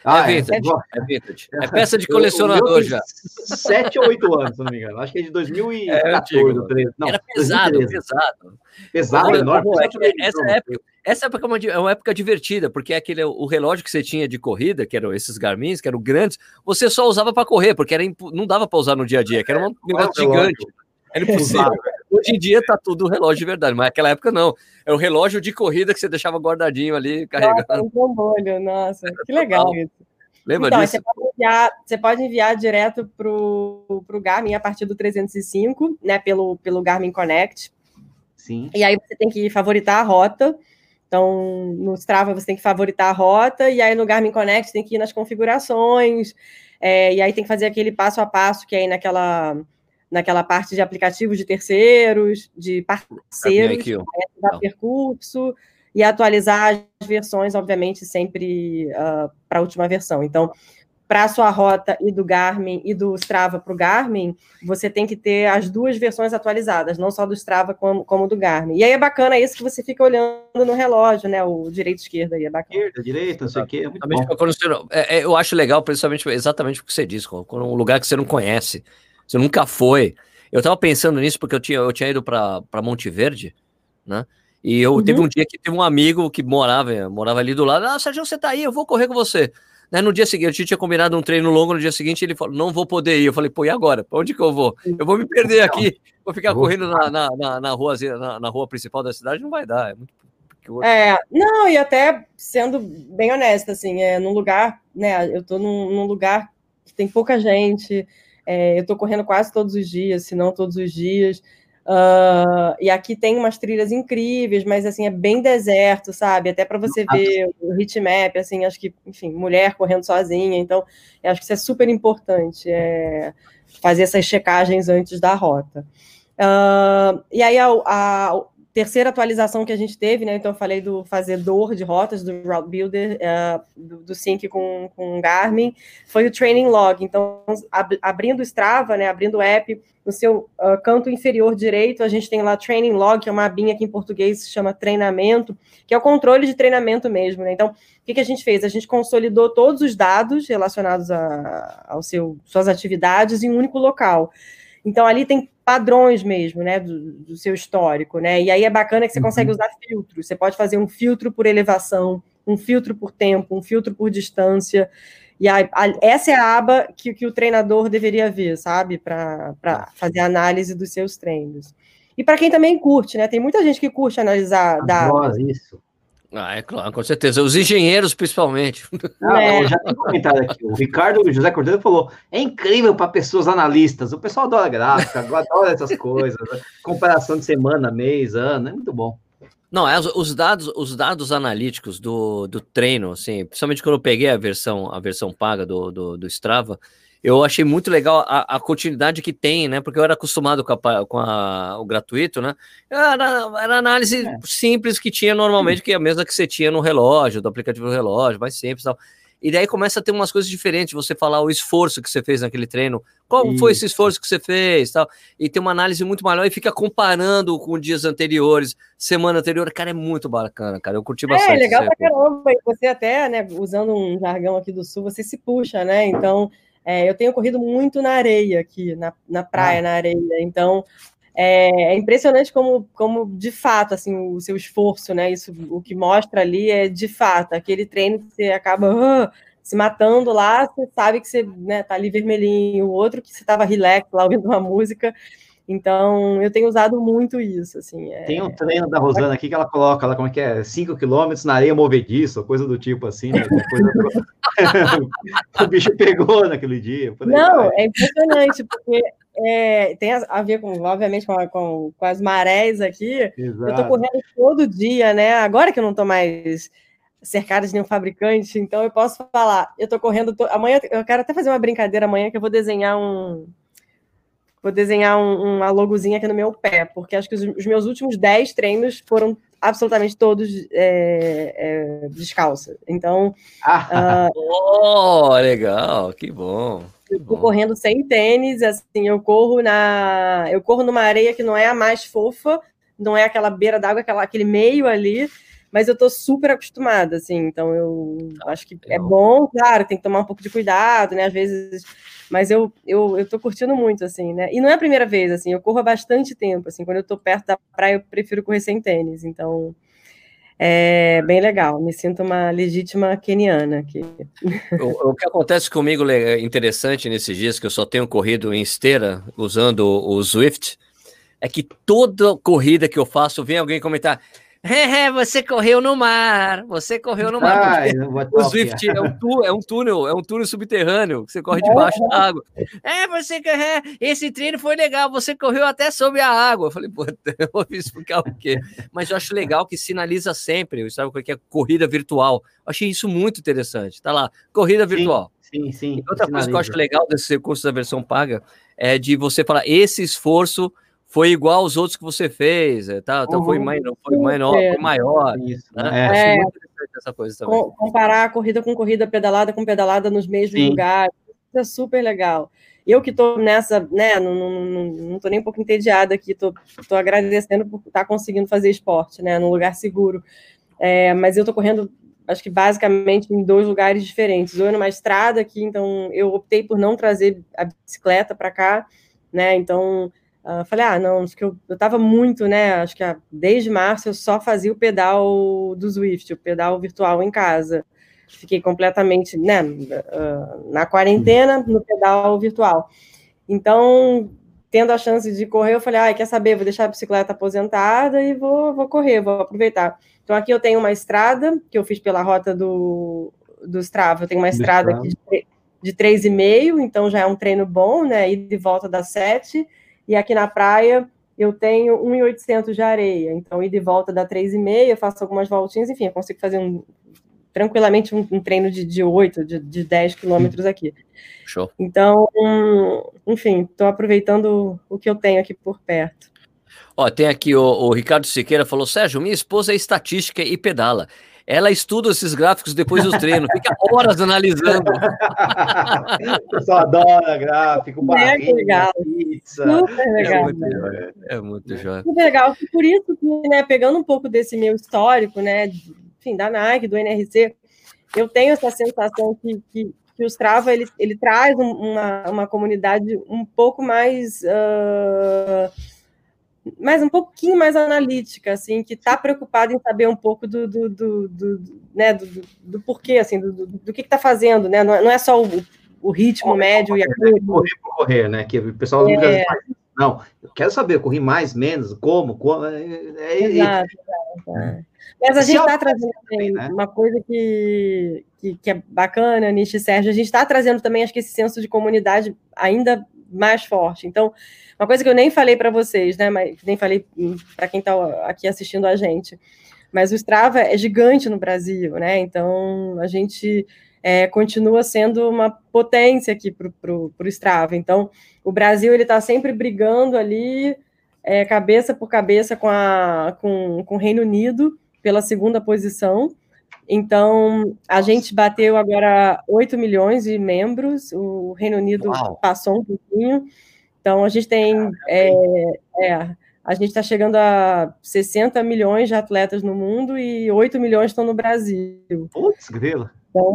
Ah, é, é vintage, é, é vintage. É peça de colecionador já. Sete ou oito anos, se não me engano. Acho que é de 2014. É, não, Era pesado, 2013. pesado. Pesado, enorme. É essa época, essa época é uma, é uma época divertida, porque é aquele o relógio que você tinha de corrida, que eram esses Garmins, que eram grandes, você só usava para correr, porque era imp... não dava para usar no dia a dia, que era um negócio gigante. Era impossível. Hoje em dia tá tudo relógio de verdade, mas naquela época não. É o relógio de corrida que você deixava guardadinho ali, carregando. Nossa, um trombolho, nossa, que legal isso. Lembra então, disso? Você pode enviar, você pode enviar direto para o Garmin a partir do 305, né? Pelo, pelo Garmin Connect. Sim. E aí você tem que favoritar a rota. Então, no Strava você tem que favoritar a rota, e aí no Garmin Connect tem que ir nas configurações, é, e aí tem que fazer aquele passo a passo que é aí naquela naquela parte de aplicativos de terceiros, de parceiros, da percurso, e atualizar as versões, obviamente, sempre uh, para a última versão. Então, para a sua rota e do Garmin e do Strava para o Garmin, você tem que ter as duas versões atualizadas, não só do Strava como, como do Garmin. E aí é bacana isso que você fica olhando no relógio, né? O direito esquerda aí é bacana. Esquerda, direita, não sei o quê. É, é, eu acho legal, principalmente exatamente o que você disse, quando um lugar que você não conhece, você nunca foi. Eu estava pensando nisso porque eu tinha, eu tinha ido para Monte Verde, né? E eu uhum. teve um dia que teve um amigo que morava, morava ali do lado. Ah, Sérgio, você tá aí, eu vou correr com você. Né, no dia seguinte, a gente tinha combinado um treino longo, no dia seguinte ele falou, não vou poder ir. Eu falei, pô, e agora? Pra onde que eu vou? Eu vou me perder aqui, vou ficar correndo na, na, na, na, rua, na, na rua principal da cidade, não vai dar, é muito é, não, e até sendo bem honesta, assim, é num lugar, né? Eu tô num, num lugar que tem pouca gente, é, eu tô correndo quase todos os dias, se não todos os dias. Uh, e aqui tem umas trilhas incríveis, mas assim é bem deserto, sabe? Até para você ver o heatmap, assim, acho que, enfim, mulher correndo sozinha, então acho que isso é super importante, é, fazer essas checagens antes da rota. Uh, e aí a, a, terceira atualização que a gente teve, né? Então eu falei do fazedor de rotas do Route Builder, uh, do, do, Sync com, com Garmin, foi o Training Log. Então, ab, abrindo o Strava, né? Abrindo o app, no seu uh, canto inferior direito, a gente tem lá Training Log, que é uma abinha que em português se chama treinamento, que é o controle de treinamento mesmo, né? Então, o que, que a gente fez? A gente consolidou todos os dados relacionados a, ao seu suas atividades em um único local. Então, ali tem padrões mesmo, né, do, do, seu histórico, né? E aí é bacana que você consegue uhum. usar filtros. Você pode fazer um filtro por elevação, um filtro por tempo, um filtro por distância. E a, a, essa é a aba que, que o treinador deveria ver, sabe? Para fazer análise dos seus treinos. E para quem também curte, né? Tem muita gente que curte analisar dados. Isso. Ah, é claro, com certeza. Os engenheiros, principalmente. Ah, é. Já tem comentário aqui. O Ricardo José Cordeiro falou: é incrível para pessoas analistas. O pessoal adora gráfica, (laughs) adora essas coisas. Né? Comparação de semana, mês, ano, é muito bom. Não, é, os dados, os dados analíticos do, do treino, assim, principalmente quando eu peguei a versão, a versão paga do, do, do Strava, eu achei muito legal a, a, continuidade que tem, né? Porque eu era acostumado com, a, com a, o gratuito, né? Era, era análise é. simples que tinha normalmente, que é a mesma que você tinha no relógio, do aplicativo do relógio, mais simples e tal. E daí começa a ter umas coisas diferentes, você falar o esforço que você fez naquele treino, qual Isso. foi esse esforço que você fez, tal, e tem uma análise muito maior e fica comparando com dias anteriores, semana anterior, cara, é muito bacana, cara, eu curti é, bastante. É, legal pra caramba, e você até, né, usando um jargão aqui do Sul, você se puxa, né, então é, eu tenho corrido muito na areia aqui, na, na praia, ah. na areia. Então, é, é, impressionante como, como, de fato, assim, o seu esforço, né? Isso, o que mostra ali é, de fato, aquele treino que você acaba uh, se matando lá, você sabe que você né, tá ali vermelhinho, o outro que você estava relax lá ouvindo uma música, então, eu tenho usado muito isso, assim. É... Tem um treino da Rosana aqui que ela coloca, ela, como é que é? 5 quilômetros na areia movediça, coisa do tipo assim, né? (laughs) o bicho pegou naquele dia. Não, é impressionante, porque é, tem a ver com, obviamente, com, com, com as marés aqui. Exato. Eu tô correndo todo dia, né? Agora que eu não tô mais cercada de nenhum fabricante, então eu posso falar, eu tô correndo, to... amanhã, eu quero até fazer uma brincadeira amanhã que eu vou desenhar um Vou desenhar um, uma logozinha aqui no meu pé, porque acho que os, os meus últimos 10 treinos foram absolutamente todos é, é, descalça. Então. Ah, uh, (laughs) oh, legal, que bom. Eu tô correndo sem tênis, assim, eu corro na. Eu corro numa areia que não é a mais fofa, não é aquela beira d'água, aquele meio ali, mas eu tô super acostumada, assim, então eu ah, acho que é bom, claro, tem que tomar um pouco de cuidado, né? Às vezes mas eu, eu, eu tô curtindo muito, assim, né? E não é a primeira vez, assim, eu corro há bastante tempo, assim, quando eu tô perto da praia, eu prefiro correr sem tênis, então é bem legal, me sinto uma legítima keniana aqui. O, o que acontece comigo é interessante nesses dias, que eu só tenho corrido em esteira, usando o Swift, é que toda corrida que eu faço, vem alguém comentar, (laughs) é, você correu no mar, você correu no mar. (laughs) Ai, o Swift é um, tu, é um, túnel, é um túnel subterrâneo, que você corre debaixo da água. É, você é, esse treino foi legal, você correu até sob a água. Eu falei, pô, (laughs) eu vou explicar o quê? Mas eu acho legal que sinaliza sempre, sabe o que é corrida virtual. Eu achei isso muito interessante. Tá lá, corrida virtual. Sim, sim. E outra sinaliza. coisa que eu acho legal desse recurso da versão paga é de você falar esse esforço foi igual aos outros que você fez, é, tá? Então uhum. foi, mais, foi menor, foi maior. Isso, né? é. é. essa coisa também. Comparar a corrida com corrida, pedalada com pedalada nos mesmos Sim. lugares, isso é super legal. Eu que estou nessa, né, não, não, não, não tô nem um pouco entediada aqui, tô, tô agradecendo por estar tá conseguindo fazer esporte, né, num lugar seguro. É, mas eu estou correndo, acho que basicamente em dois lugares diferentes. Ou numa estrada aqui, então eu optei por não trazer a bicicleta para cá, né, então Uh, falei, ah, não, acho que eu, eu tava muito, né? Acho que desde março eu só fazia o pedal do Swift, o pedal virtual em casa. Fiquei completamente, né, uh, na quarentena, no pedal virtual. Então, tendo a chance de correr, eu falei, ah, quer saber, vou deixar a bicicleta aposentada e vou, vou correr, vou aproveitar. Então, aqui eu tenho uma estrada, que eu fiz pela rota do, do Strava, eu tenho uma estrada aqui de, de 3,5, então já é um treino bom, né, ir de volta das 7, e aqui na praia eu tenho 1.800 de areia, então ir de volta dá 3,5, faço algumas voltinhas, enfim, eu consigo fazer um, tranquilamente um, um treino de, de 8, de, de 10 quilômetros aqui. Show. Então, enfim, estou aproveitando o que eu tenho aqui por perto. Ó, tem aqui o, o Ricardo Siqueira falou: Sérgio, minha esposa é estatística e pedala. Ela estuda esses gráficos depois do treino, fica horas analisando. O pessoal adora gráfico, barriga, legal. pizza. Super legal. É muito, é, é muito jóia. Super legal. Por isso que, né, pegando um pouco desse meu histórico, né, enfim, da Nike, do NRC, eu tenho essa sensação que, que, que o Strava, ele, ele traz uma, uma comunidade um pouco mais... Uh, mas um pouquinho mais analítica, assim, que está preocupada em saber um pouco do, do, do, do né, do, do, porquê, assim, do, do, que está fazendo, né? Não é, não é só o, o ritmo correr, médio correr, e a né? Correr por correr, né? Que o pessoal é. não, eu quero saber, corri mais, menos, como, como. É, é, exato, exato. É. Mas a gente está trazendo também né? uma coisa que, que, que, é bacana, Nishi e Sérgio, a gente está trazendo também, acho que esse senso de comunidade ainda mais forte. Então, uma coisa que eu nem falei para vocês, né? Mas nem falei para quem está aqui assistindo a gente. Mas o Strava é gigante no Brasil, né? Então a gente é, continua sendo uma potência aqui para o Strava. Então o Brasil ele está sempre brigando ali é, cabeça por cabeça com, a, com, com o Reino Unido pela segunda posição. Então, a gente bateu agora 8 milhões de membros, o Reino Unido Uau. passou um pouquinho. Então, a gente tem. É, é, a gente está chegando a 60 milhões de atletas no mundo e 8 milhões estão no Brasil. Putz, grila. Então,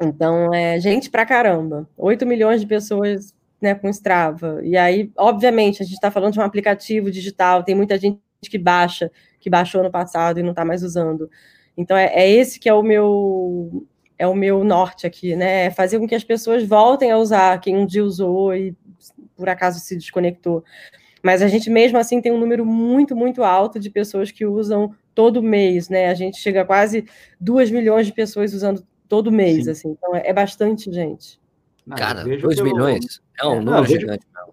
então, é gente pra caramba. 8 milhões de pessoas né, com Strava. E aí, obviamente, a gente está falando de um aplicativo digital, tem muita gente que baixa, que baixou no passado e não está mais usando. Então, é, é, esse que é o meu é o meu norte aqui, né? É fazer com que as pessoas voltem a usar quem um dia usou e por acaso se desconectou. Mas a gente mesmo assim tem um número muito, muito alto de pessoas que usam todo mês, né? A gente chega a quase 2 milhões de pessoas usando todo mês, Sim. assim. Então é, é bastante gente. Cara, 2 milhões é um é, número gigante. É,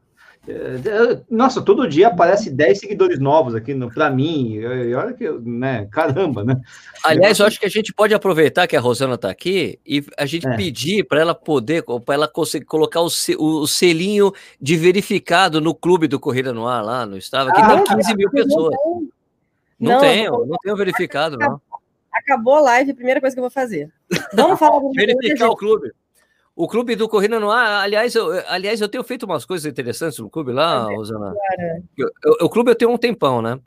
nossa, todo dia aparece 10 seguidores novos aqui para mim. E olha que, né? Caramba, né? Aliás, eu acho que a gente pode aproveitar que a Rosana está aqui e a gente é. pedir para ela poder, para ela conseguir colocar o, o, selinho de verificado no clube do Corrida no Ar lá no Estava, que ah, tem 15 mil pessoas. Não, não tenho, não tenho verificado, não. Acabou a live, a primeira coisa que eu vou fazer. Vamos falar do Verificar o clube. O clube do Corrida no Ar, aliás eu, aliás, eu tenho feito umas coisas interessantes no clube lá, é, Rosana. Eu, eu, o clube eu tenho um tempão, né?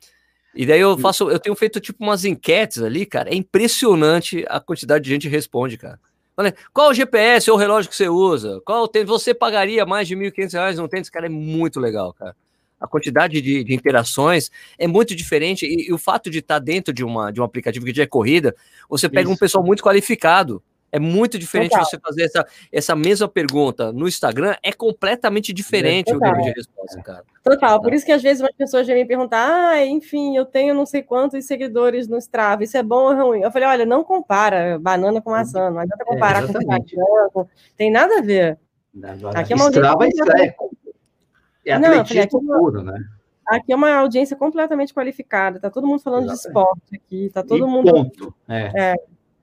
E daí eu faço, eu tenho feito tipo umas enquetes ali, cara. É impressionante a quantidade de gente que responde, cara. Olha, qual o GPS ou o relógio que você usa? Qual tênis? Você pagaria mais de R$ 1.500 num tênis? Cara, é muito legal, cara. A quantidade de, de interações é muito diferente. E, e, o fato de estar dentro de, uma, de um aplicativo que já é corrida, você pega Isso. um pessoal muito qualificado é muito diferente Total. você fazer essa, essa mesma pergunta no Instagram, é completamente diferente Total. o nível de resposta, cara. Total, por isso que às vezes as pessoas vêm me perguntar, ah, enfim, eu tenho não sei quantos seguidores no Strava, isso é bom ou ruim? Eu falei, olha, não compara banana com maçã, não adianta comparar é, com branco, tem nada a ver. Aqui é uma Strava é, é atletismo não, puro, né? Aqui é uma audiência completamente qualificada, tá todo mundo falando exatamente. de esporte aqui, tá todo e mundo. Ponto. É. é.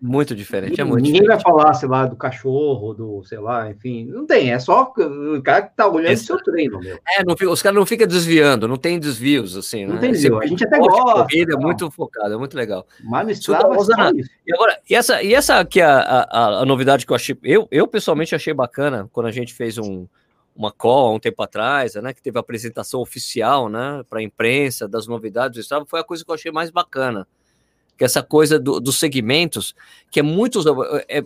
Muito diferente, é muito Ninguém diferente. vai falar, sei lá, do cachorro, do, sei lá, enfim. Não tem, é só o cara que tá olhando o seu treino, meu. É, não, os caras não ficam desviando, não tem desvios, assim, não né? tem desvio. A gente até gosta. Corrida, é muito focado, é muito legal. Mas no Strava, e agora, e essa, e essa que é a, a, a, novidade que eu achei, eu, eu pessoalmente achei bacana, quando a gente fez um, uma call há um tempo atrás, né, que teve a apresentação oficial, né, para a imprensa das novidades do foi a coisa que eu achei mais bacana que essa coisa do, dos segmentos, que é muito, é,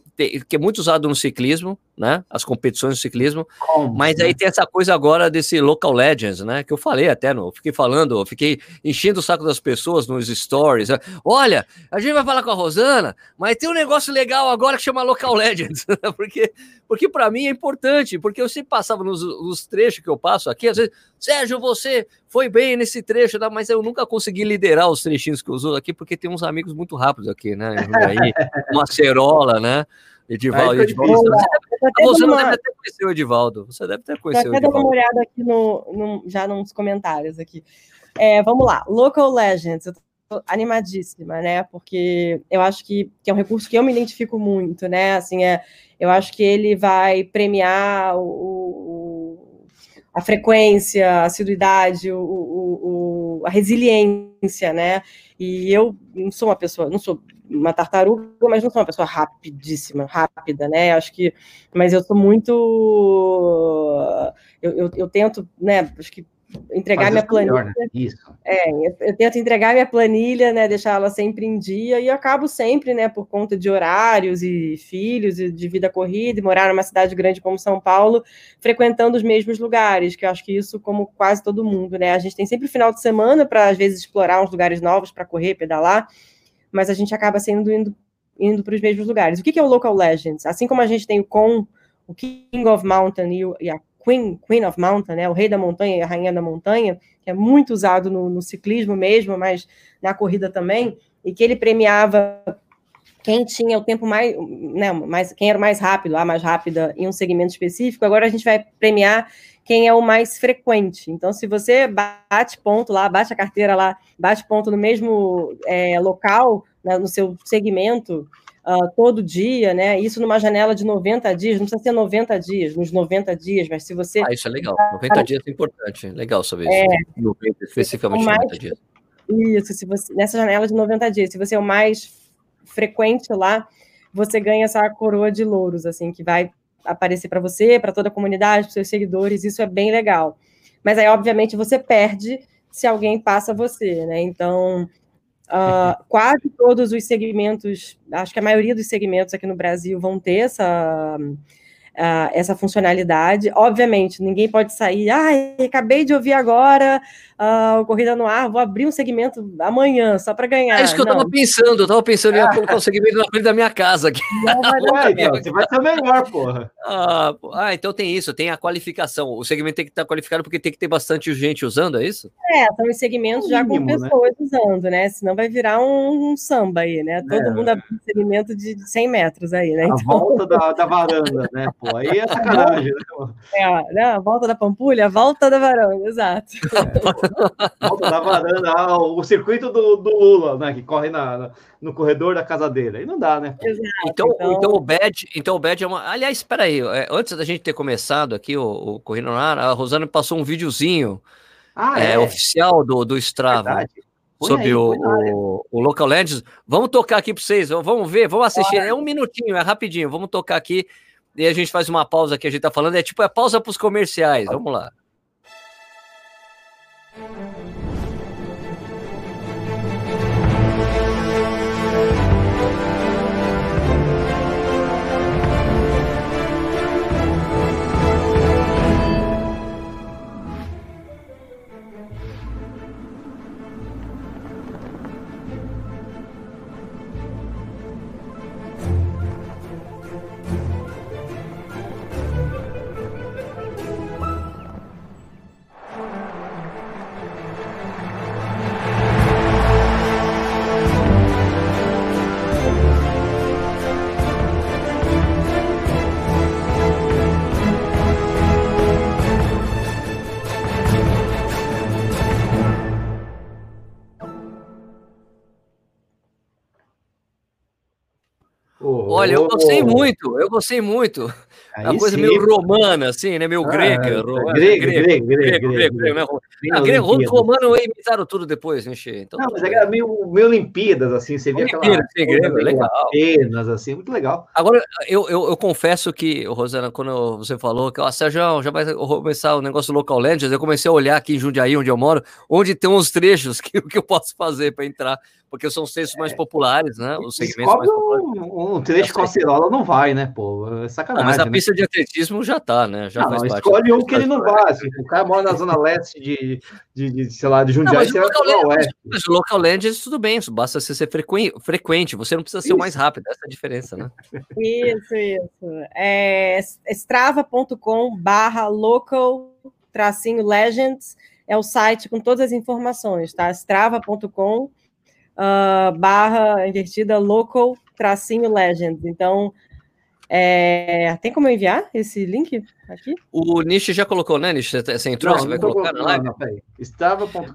que é muito usado no ciclismo, né? As competições de ciclismo. Como, mas né? aí tem essa coisa agora desse local legends, né? Que eu falei até, no, fiquei falando, fiquei enchendo o saco das pessoas nos stories. Né? Olha, a gente vai falar com a Rosana, mas tem um negócio legal agora que chama local (laughs) legends, porque porque para mim é importante, porque eu sempre passava nos, nos, trechos que eu passo aqui, às vezes, Sérgio, você foi bem nesse trecho, tá? mas eu nunca consegui liderar os trechinhos que eu uso aqui, porque tem uns amigos muito rápidos aqui, né? Aí, (laughs) uma cerola, né? Edivaldo, Edivaldo. Você, deve, você não deve ter conhecido o Edivaldo. Você deve ter conhecido o Edivaldo. Até uma olhada aqui no, no, já nos comentários aqui. É, vamos lá, Local Legends. Eu tô animadíssima, né? Porque eu acho que, que é um recurso que eu me identifico muito, né? Assim, é, eu acho que ele vai premiar o, o a frequência, a assiduidade, o, o, a resiliência, né? E eu não sou uma pessoa, não sou uma tartaruga, mas não sou uma pessoa rapidíssima, rápida, né? Acho que, mas eu sou muito, eu, eu, eu tento, né? Acho que entregar minha planilha. Melhor, né? Isso. É, eu, eu, tento entregar minha planilha, né? Deixar ela sempre em dia e acabo sempre, né? Por conta de horários e filhos e de vida corrida e morar numa cidade grande como São Paulo, frequentando os mesmos lugares. Que eu acho que isso, como quase todo mundo, né? A gente tem sempre final de semana para às vezes explorar uns lugares novos para correr, pedalar mas a gente acaba sendo indo, indo para os mesmos lugares. O que, que é o Local Legends? Assim como a gente tem o com o King of Mountain e, o, e a Queen, Queen of Mountain, né, o rei da montanha e a rainha da montanha, que é muito usado no, no ciclismo mesmo, mas na corrida também, e que ele premiava quem tinha o tempo mais, né, mais, quem era mais rápido, a mais rápida em um segmento específico, agora a gente vai premiar quem é o mais frequente. Então, se você bate ponto lá, bate a carteira lá, bate ponto no mesmo é, local, né, no seu segmento, uh, todo dia, né? Isso numa janela de 90 dias, não precisa ser 90 dias, nos 90 dias, mas se você. Ah, isso é legal. 90 dias é importante. Legal saber isso. É, 90, especificamente mais, 90 dias. Isso, se você, nessa janela de 90 dias, se você é o mais frequente lá, você ganha essa coroa de louros, assim, que vai aparecer para você, para toda a comunidade, para seus seguidores, isso é bem legal. Mas aí, obviamente, você perde se alguém passa você, né? Então, uh, quase todos os segmentos, acho que a maioria dos segmentos aqui no Brasil vão ter essa uh, essa funcionalidade. Obviamente, ninguém pode sair, ai, ah, acabei de ouvir agora uh, o Corrida no Ar, vou abrir um segmento amanhã, só para ganhar. É isso que eu estava pensando, eu estava pensando em (laughs) colocar um segmento na frente da minha casa aqui. Não, vai, (laughs) então, você vai ser melhor, porra. Ah, ah, então tem isso, tem a qualificação. O segmento tem que estar qualificado porque tem que ter bastante gente usando, é isso? É, são os segmentos já com né? pessoas né? usando, né? Senão vai virar um, um samba aí, né? Todo é. mundo abre um segmento de 100 metros aí, né? A então... volta da, da varanda, né? Pô, aí é sacanagem, né? É, né? A volta da Pampulha, a volta da varanda, exato. Volta da varanda, ah, o circuito do, do, Lula, né? Que corre na, na, no corredor da casa dele. Aí não dá, né? Exato, então, então... então o Bad, então o Bad é uma. Aliás, espera aí, é, antes da gente ter começado aqui o, o Corrida no Ar, a Rosana passou um videozinho ah, é, é? oficial do, do Strava. Verdade sobre aí, o, o, o, Local Legends. Vamos tocar aqui para vocês, vamos ver, vamos assistir. É um minutinho, é rapidinho. Vamos tocar aqui e a gente faz uma pausa que a gente tá falando. É tipo, é pausa para os comerciais. Vamos lá. Thank you. Olha, eu gostei muito, eu gostei muito. Aí a coisa sim. meio romana, assim, né? Meio ah, grega, grego, grego, grego, grego, grego, grego, ah, grego, romano imitaram tudo depois, né, Che? Então, não, mas é meio, meio Olimpíadas, assim, você via aquela sim, grego, legal. Apenas, assim, muito legal. Agora, eu, eu, eu confesso que, Rosana, quando você falou que, ó, Sérgio, já vai começar o negócio do Local Legends, eu comecei a olhar aqui em Jundiaí, onde eu moro, onde tem uns trechos (laughs) que, que eu posso fazer para entrar, porque são os textos mais é. populares, né? Os segmentos mais populares. Um, um trecho com a Cirola não vai, né, pô? É sacanagem. Não, mas a Na pista de atletismo já tá, né? Já não, faz parte. Escolhe um que ele não vá. Assim, o cara mora na zona leste de, de, de sei lá, de Jundiaí, não, mas, o local land, mas o local land, tudo bem, isso basta você ser frequente, você não precisa ser o mais rápido, essa é a diferença, né? Isso, isso. É strava.com barra local tracinho legends é o site com todas as informações, tá? strava.com uh, barra invertida local tracinho legends. Então, é, tem como enviar esse link aqui? O Nish já colocou, né, Nish? Você entrou? Não, você vai colocar na live?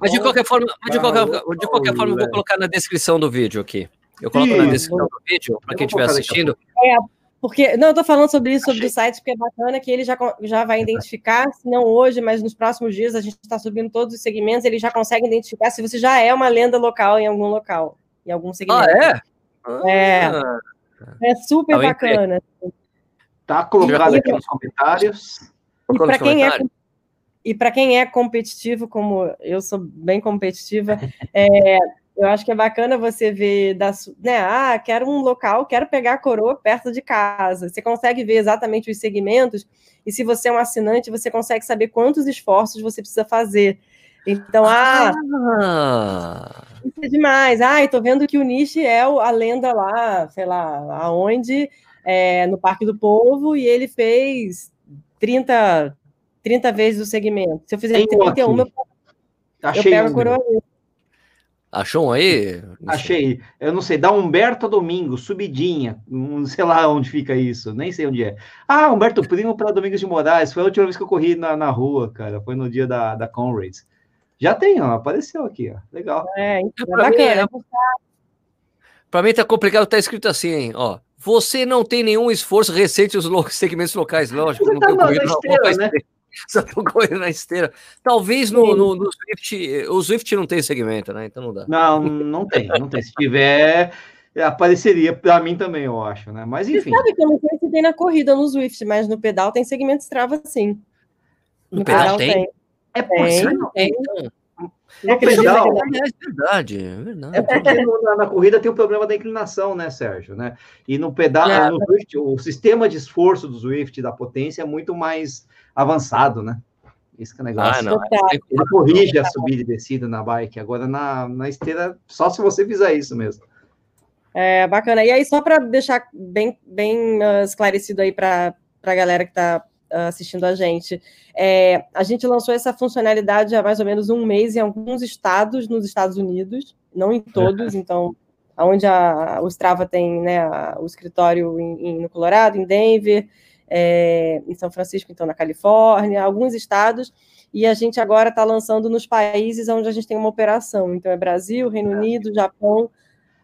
Mas de qualquer forma, de qualquer, de qualquer forma, eu vou colocar na descrição do vídeo aqui. Eu coloco Sim, na descrição do vídeo para quem estiver assistindo. É, porque, não, eu estou falando sobre isso, sobre Achei. o site, porque é bacana que ele já, já vai identificar, se não hoje, mas nos próximos dias, a gente está subindo todos os segmentos, ele já consegue identificar se você já é uma lenda local em algum local, em algum segmento. Ah, é? É. Ah. É super bacana. Tá colocado aqui nos comentários. E para quem é e para quem é competitivo, como eu sou bem competitiva, (laughs) é, eu acho que é bacana você ver, da, né? Ah, quero um local, quero pegar a coroa perto de casa. Você consegue ver exatamente os segmentos, e se você é um assinante, você consegue saber quantos esforços você precisa fazer. Então, ah, ah. isso é demais. Ah, estou vendo que o Nishi é a lenda lá, sei lá, aonde, é, no Parque do Povo, e ele fez 30, 30 vezes o segmento. Se eu fizer Tem 31, eu, eu pego a coroa Achou um aí? Achei. Eu não sei, da Humberto Domingo, subidinha. Não sei lá onde fica isso, nem sei onde é. Ah, Humberto Primo para Domingos de Moraes. Foi a última vez que eu corri na, na rua, cara. Foi no dia da, da Conrads. Já tem, ó, apareceu aqui, ó. Legal. É, então, é Mim, é... Pra mim tá complicado, tá escrito assim, hein, ó. Você não tem nenhum esforço recente nos segmentos locais, lógico. Você não tá tem corrido na esteira, né? (laughs) Só tô correndo na esteira. Talvez no, no, no Swift, o Swift não tem segmento, né? Então não dá. Não, não tem, não tem. Se tiver, apareceria para mim também, eu acho, né? Mas enfim. Você sabe que eu não sei se tem na corrida no Swift, mas no pedal tem segmento Strava sim. No, no pedal, pedal tem? tem. É possível. É, então. É, é verdade, é verdade. É porque na, na, corrida tem o problema da inclinação, né, Sérgio? Né? E no pedal, é, no Swift, o sistema de esforço do Swift, da potência, é muito mais avançado, né? Isso que é negócio. Ah, não. Ele corrige a subida e descida na bike. Agora, na, na esteira, só se você fizer isso mesmo. É, bacana. E aí, só para deixar bem, bem uh, esclarecido aí para a galera que está assistindo a gente. É, a gente lançou essa funcionalidade há mais ou menos um mês em alguns estados nos Estados Unidos, não em todos, (laughs) então, onde a, o Strava tem né, a, o escritório em, em, no Colorado, em Denver, é, em São Francisco, então, na Califórnia, alguns estados, e a gente agora está lançando nos países onde a gente tem uma operação, então é Brasil, Reino Unido, Japão,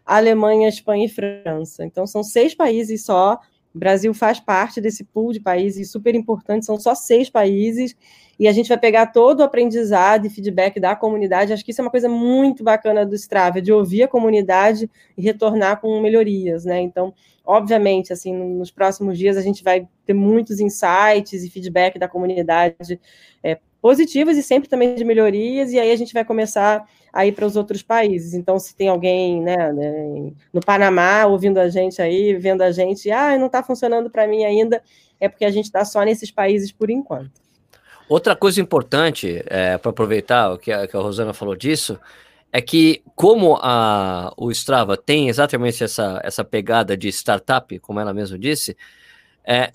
Alemanha, Espanha e França. Então, são seis países só, o Brasil faz parte desse pool de países super importantes, são só seis países, e a gente vai pegar todo o aprendizado e feedback da comunidade. Acho que isso é uma coisa muito bacana do Strava, de ouvir a comunidade e retornar com melhorias, né? Então, obviamente, assim, nos próximos dias a gente vai ter muitos insights e feedback da comunidade é, positivas e sempre também de melhorias, e aí a gente vai começar a ir para os outros países. Então, se tem alguém né, né, no Panamá ouvindo a gente aí, vendo a gente, ah, não está funcionando para mim ainda, é porque a gente está só nesses países por enquanto. Outra coisa importante, é, para aproveitar o que a, que a Rosana falou disso, é que como a, o Strava tem exatamente essa, essa pegada de startup, como ela mesma disse, é,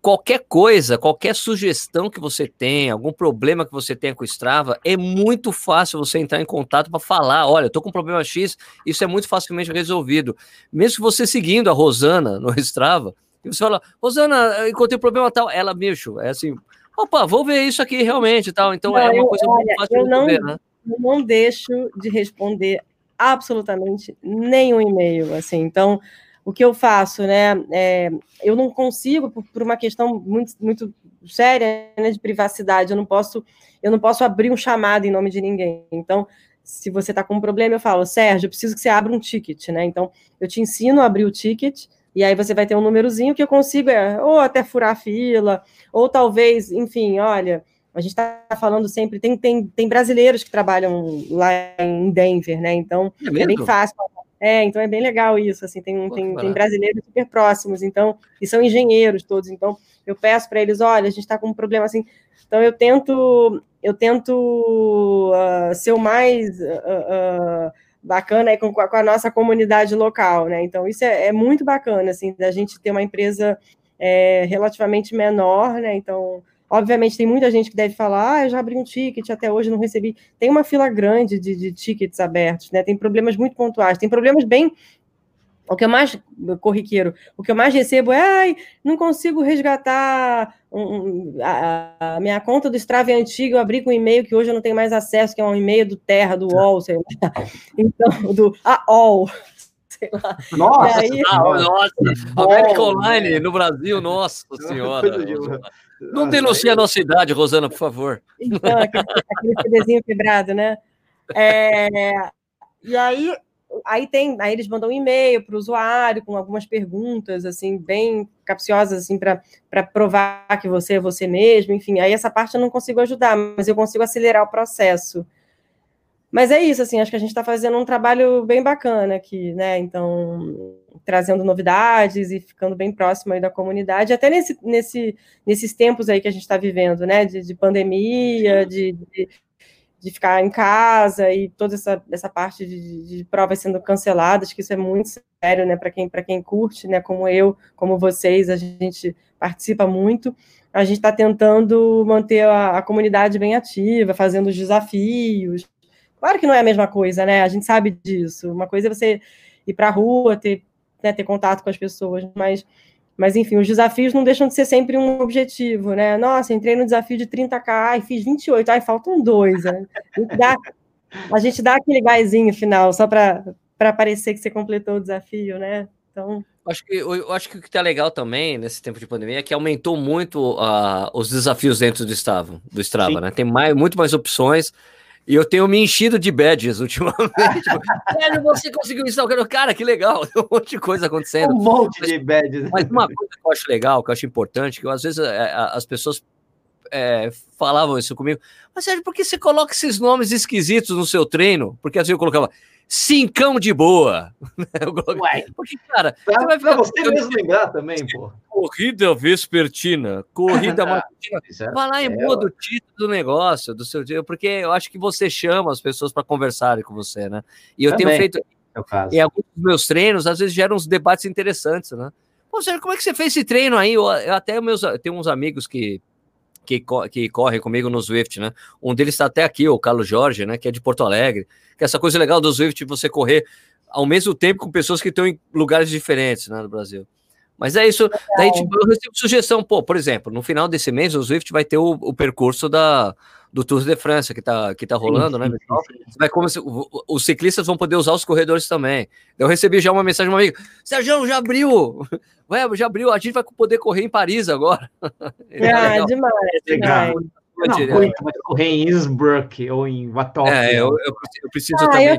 qualquer coisa, qualquer sugestão que você tenha, algum problema que você tenha com o Strava, é muito fácil você entrar em contato para falar: olha, eu tô com um problema X, isso é muito facilmente resolvido. Mesmo que você seguindo a Rosana no (laughs) Strava, e você fala, Rosana, encontrei um problema tal, ela, bicho, é assim, opa, vou ver isso aqui realmente tal. Então não, é uma coisa muito fácil de resolver, né? Eu não deixo de responder absolutamente nenhum e-mail, assim, então o que eu faço, né? É, eu não consigo, por, por, uma questão muito, muito séria né, de privacidade, eu não posso, eu não posso abrir um chamado em nome de ninguém. Então, se você está com um problema, eu falo, Sérgio, eu preciso que você abra um ticket, né? Então, eu te ensino a abrir o ticket, e aí você vai ter um númerozinho que eu consigo, é, ou até furar a fila, ou talvez, enfim, olha, a gente está falando sempre, tem, tem, tem brasileiros que trabalham lá em Denver, né? Então, é, é bem fácil É, então é bem legal isso, assim, tem, Pô, tem, tem brasileiros super próximos, então, e são engenheiros todos, então eu peço para eles, olha, a gente está com um problema assim, então eu tento, eu tento uh, ser o mais uh, uh, bacana aí com, com, a nossa comunidade local, né, então isso é, é muito bacana, assim, da gente ter uma empresa é, relativamente menor, né, então Obviamente, tem muita gente que deve falar, ah, eu já abri um ticket, até hoje não recebi. Tem uma fila grande de, de tickets abertos, né? Tem problemas muito pontuais, tem problemas bem o que eu mais, corriqueiro, o que eu mais recebo é, ai, não consigo resgatar um, a, a, minha conta do Strava é antiga, eu abri com um e-mail que hoje eu não tenho mais acesso, que é um e-mail do Terra, do UOL, sei lá. (laughs) Então, do AOL, sei lá. Nossa, aí, ah, nossa, América Online no Brasil, nossa senhora. Não denuncia a nossa idade, Rosana, por favor. Então, aquele, aquele CDzinho quebrado, né? É, e aí, aí tem, aí eles mandam um e-mail para o usuário com algumas perguntas, assim, bem capciosas, assim, para provar que você é você mesmo, enfim. Aí essa parte eu não consigo ajudar, mas eu consigo acelerar o processo. Mas é isso, assim, acho que a gente está fazendo um trabalho bem bacana aqui, né? Então, trazendo novidades e ficando bem próximo aí da comunidade, até nesse, nesse, nesses tempos aí que a gente está vivendo, né? De, de pandemia, de, de, de, ficar em casa e toda essa, essa parte de, de provas sendo canceladas, que isso é muito sério, né? Para quem, quem curte, né? Como eu, como vocês, a gente participa muito. A gente está tentando manter a, a comunidade bem ativa, fazendo os desafios Claro que não é a mesma coisa, né? A gente sabe disso. Uma coisa é você ir para a rua, ter, né, ter contato com as pessoas, mas, mas enfim, os desafios não deixam de ser sempre um objetivo, né? Nossa, entrei no desafio de 30k e fiz 28, ai, faltam dois. Né? A, gente dá, a gente dá aquele gásinho final, só para parecer que você completou o desafio, né? Então. Acho que, eu acho que o que está legal também nesse tempo de pandemia é que aumentou muito uh, os desafios dentro do Strava, do Strava, né? Tem mais, muito mais opções. E eu tenho me enchido de badges ultimamente. (laughs) Velho, você conseguiu isso. Cara, que legal. (laughs) um monte de coisa acontecendo. Um monte de badges. Mas uma coisa que eu acho legal, que eu acho importante, que eu, às vezes é, as pessoas é, falavam isso comigo. Mas, Sérgio, por que você coloca esses nomes esquisitos no seu treino? Porque assim eu colocava cincão de boa. (laughs) Ué, Porque, cara, pra, você vai ficar. você mesmo lembrar também, pô. Corrida vespertina, corrida (laughs) matutina. É, vai lá e é, muda o título do negócio, do seu dia, porque eu acho que você chama as pessoas para conversarem com você, né? E eu também, tenho feito. É em alguns dos meus treinos, às vezes geram uns debates interessantes, né? Pô, Sérgio, como é que você fez esse treino aí? Eu, eu até meus, eu tenho uns amigos que que, que corre comigo no Swift, né? Um deles está até aqui, o Carlos Jorge, né? Que é de Porto Alegre. Que essa coisa legal do Swift, você correr ao mesmo tempo com pessoas que estão em lugares diferentes, né, no Brasil. Mas é isso. Daí tipo, eu recebo sugestão, pô, por exemplo, no final desse mês o Swift vai ter o, o percurso da, do Tour de França que tá, que tá rolando, sim, né? Sim, Vai como se, os ciclistas vão poder usar os corredores também. Eu recebi já uma mensagem de um amigo: Sérgio, já abriu! (laughs) Ué, já abriu, a gente vai poder correr em Paris agora. (laughs) Ah, é demais, legal. Não, correr, correr em Innsbruck ou em Vatop. É, eu, eu, eu preciso ah, também. Eu,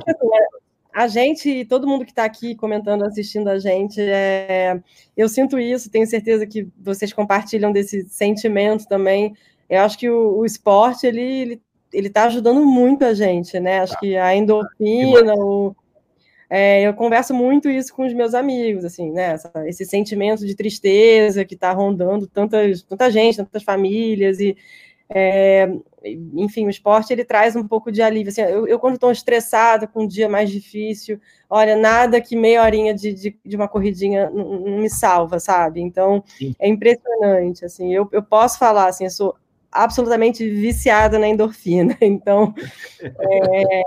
a gente, todo mundo que está aqui comentando, assistindo a gente, é, eu sinto isso, tenho certeza que vocês compartilham desse sentimento também. Eu acho que o, o esporte, ele, ele, ele tá ajudando muito a gente, né? Acho que a endorfina, o, é, eu converso muito isso com os meus amigos, assim, né? Essa, esse sentimento de tristeza que está rondando tantas, tanta gente, tantas famílias, e é, enfim, o esporte ele traz um pouco de alívio. Assim, eu, eu quando estou estressada, com um dia mais difícil, olha, nada que meia horinha de, de, de uma corridinha não, não, me salva, sabe? Então, Sim. é impressionante, assim, eu, eu posso falar, assim, eu sou absolutamente viciada na endorfina. (laughs) Então, é,